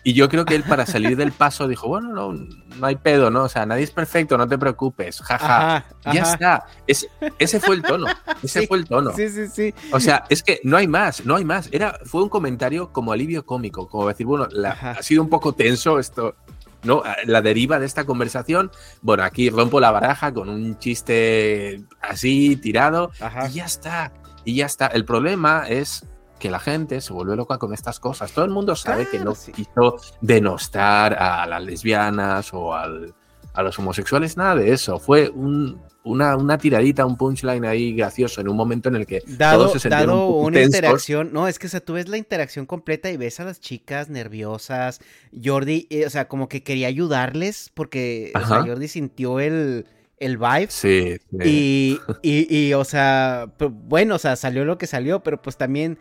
Speaker 4: Y yo creo que él para salir del paso dijo, bueno, no, no hay pedo, ¿no? O sea, nadie es perfecto, no te preocupes, jaja.
Speaker 3: Ajá,
Speaker 4: Ya
Speaker 3: ajá.
Speaker 4: está. Es- ese fue el tono. Ese
Speaker 3: Sí,
Speaker 4: fue el tono.
Speaker 3: Sí, sí, sí.
Speaker 4: O sea, es que no hay más, no hay más. Era, fue un comentario como alivio cómico, como decir, bueno, la- ha sido un poco tenso esto, ¿no? La deriva de esta conversación. Bueno, aquí rompo la baraja con un chiste así, tirado,
Speaker 3: Ajá.
Speaker 4: y ya está. Y ya está. El problema es que la gente se vuelve loca con estas cosas. Todo el mundo sabe que no
Speaker 3: sí.
Speaker 4: quiso denostar a las lesbianas o al- a los homosexuales, nada de eso. Fue un- una, una tiradita, un punchline ahí gracioso en un momento en el que
Speaker 3: Dado,
Speaker 4: todos se
Speaker 3: dado
Speaker 4: un
Speaker 3: una
Speaker 4: tensos.
Speaker 3: interacción, no, es que o sea, tú ves la interacción completa y ves a las chicas nerviosas. Jordi, eh, o sea, como que quería ayudarles porque o sea,
Speaker 4: Ajá.
Speaker 3: Jordi sintió el, el vibe.
Speaker 4: Sí, sí.
Speaker 3: Y, y, y, o sea, bueno, o sea, salió lo que salió, pero pues también,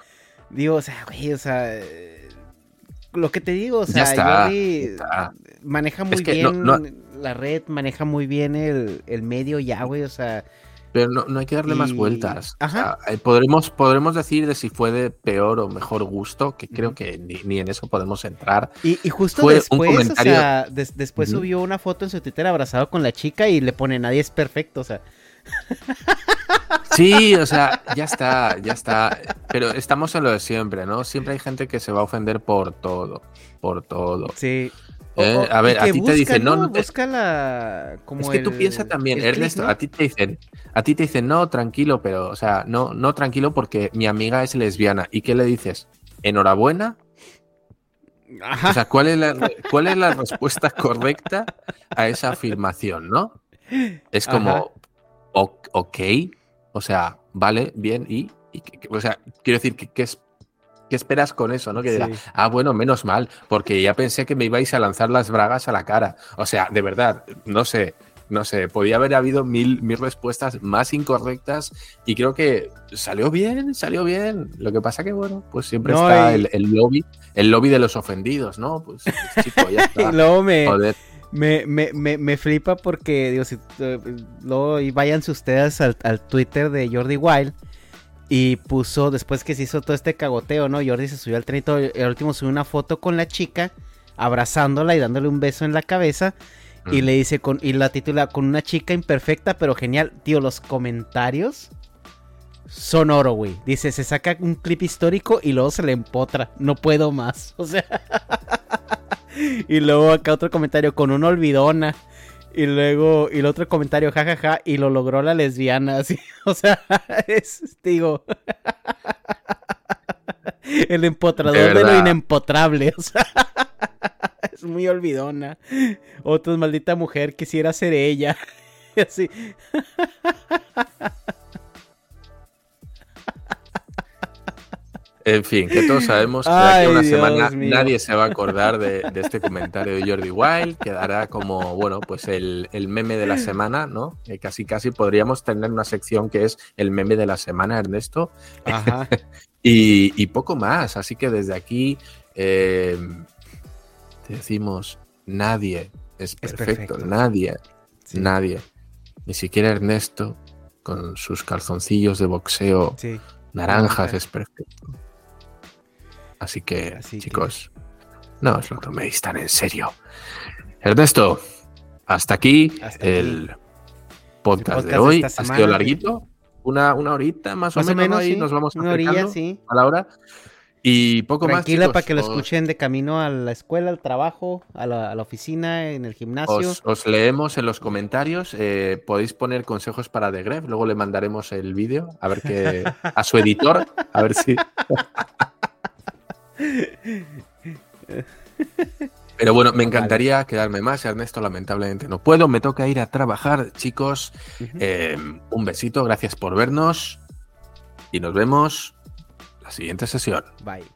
Speaker 3: digo, o sea, güey, o sea, eh, lo que te digo, o sea, Jordi maneja muy
Speaker 4: Es que
Speaker 3: bien
Speaker 4: no- no-
Speaker 3: la red, maneja muy bien el, el medio ya, güey, o sea,
Speaker 4: Pero no, no hay que darle más vueltas. O
Speaker 3: Ajá.
Speaker 4: sea, eh, podremos, podremos decir de si fue de peor o mejor gusto, que creo que ni, ni en eso podemos entrar.
Speaker 3: Y, y justo
Speaker 4: Fue
Speaker 3: después, o sea, des- después subió una foto en su Twitter abrazado con la chica y le pone nadie es perfecto, o sea.
Speaker 4: Sí, o sea, ya está, ya está. Pero estamos en lo de siempre, ¿no? Siempre hay gente que se va a ofender por todo, por todo.
Speaker 3: Sí.
Speaker 4: Eh, a ver, a ti te dicen, no, no te-
Speaker 3: busca la como
Speaker 4: es que tú piensas también, Ernesto,
Speaker 3: ¿no?
Speaker 4: a ti te dicen, a ti te dicen, no, tranquilo, pero, o sea, no, no, tranquilo porque mi amiga es lesbiana. ¿Y qué le dices? ¿Enhorabuena?
Speaker 3: Ajá.
Speaker 4: O sea, ¿cuál es la, cuál es la respuesta correcta a esa afirmación, no? Es como, ok, o sea, vale, bien, y, o sea, quiero decir, que, que es, ¿qué esperas con eso, no? Que
Speaker 3: Sí.
Speaker 4: ah, bueno, menos mal, porque ya pensé que me ibais a lanzar las bragas a la cara. O sea, de verdad, no sé, no sé, podía haber habido mil, mil respuestas más incorrectas y creo que salió bien, salió bien. Lo que pasa que, bueno, pues siempre
Speaker 3: No,
Speaker 4: está
Speaker 3: y-
Speaker 4: el, el lobby, el lobby de los ofendidos, ¿no? Pues, pues, chico, ya está.
Speaker 3: Y luego me,
Speaker 4: Joder.
Speaker 3: Me, me, me, me flipa porque, digo, si, eh, luego y váyanse ustedes al, al Twitter de Jordi Wild y puso, después que se hizo todo este cagoteo, ¿no? Jordi se subió al tren y todo, al último subió una foto con la chica, abrazándola y dándole un beso en la cabeza. Y
Speaker 4: Mm.
Speaker 3: le dice, con, y la titula con una chica imperfecta, pero genial. Tío, los comentarios son oro, güey. Dice, se saca un clip histórico y luego se le empotra. No puedo más. O sea. y luego acá otro comentario con una olvidona. Y luego, y el otro comentario, jajaja, y lo logró la lesbiana, así. O sea, es, digo. el empotrador de, lo inempotrable. O sea, es muy olvidona. Otra maldita mujer, quisiera ser ella. Así.
Speaker 4: En fin, que todos sabemos que de aquí a una
Speaker 3: Dios
Speaker 4: semana
Speaker 3: mío.
Speaker 4: nadie se va a acordar de, de este comentario de Jordi Wild. Quedará como, bueno, pues el, el meme de la semana, ¿no? Que casi casi podríamos tener una sección que es el meme de la semana, Ernesto.
Speaker 3: Ajá.
Speaker 4: Y, y poco más. Así que desde aquí eh, te decimos, nadie es
Speaker 3: Es
Speaker 4: perfecto, nadie,
Speaker 3: Sí.
Speaker 4: nadie. Ni siquiera Ernesto, con sus calzoncillos de boxeo
Speaker 3: Sí.
Speaker 4: naranjas,
Speaker 3: Naranja.
Speaker 4: es perfecto. Así que,
Speaker 3: Así que-
Speaker 4: chicos, no os lo toméis tan en serio. Ernesto, hasta aquí
Speaker 3: Hasta
Speaker 4: el
Speaker 3: aquí.
Speaker 4: podcast,
Speaker 3: El podcast
Speaker 4: de hoy. Ha sido larguito, una, una horita más,
Speaker 3: Más
Speaker 4: o menos, ¿no? ahí
Speaker 3: sí,
Speaker 4: nos vamos
Speaker 3: una orilla, sí.
Speaker 4: a la hora. Y poco
Speaker 3: Tranquila
Speaker 4: más,
Speaker 3: para que lo escuchen de camino a la escuela, al trabajo, a la, a la oficina, en el gimnasio.
Speaker 4: Os, os leemos en los comentarios. eh, podéis poner consejos para The Gref. Luego le mandaremos el vídeo a ver qué a su editor. A ver si. Pero bueno, me encantaría quedarme más. Ernesto, lamentablemente no puedo. Me toca ir a trabajar, chicos. Eh, un besito, gracias por vernos. Y nos vemos la siguiente sesión.
Speaker 3: Bye.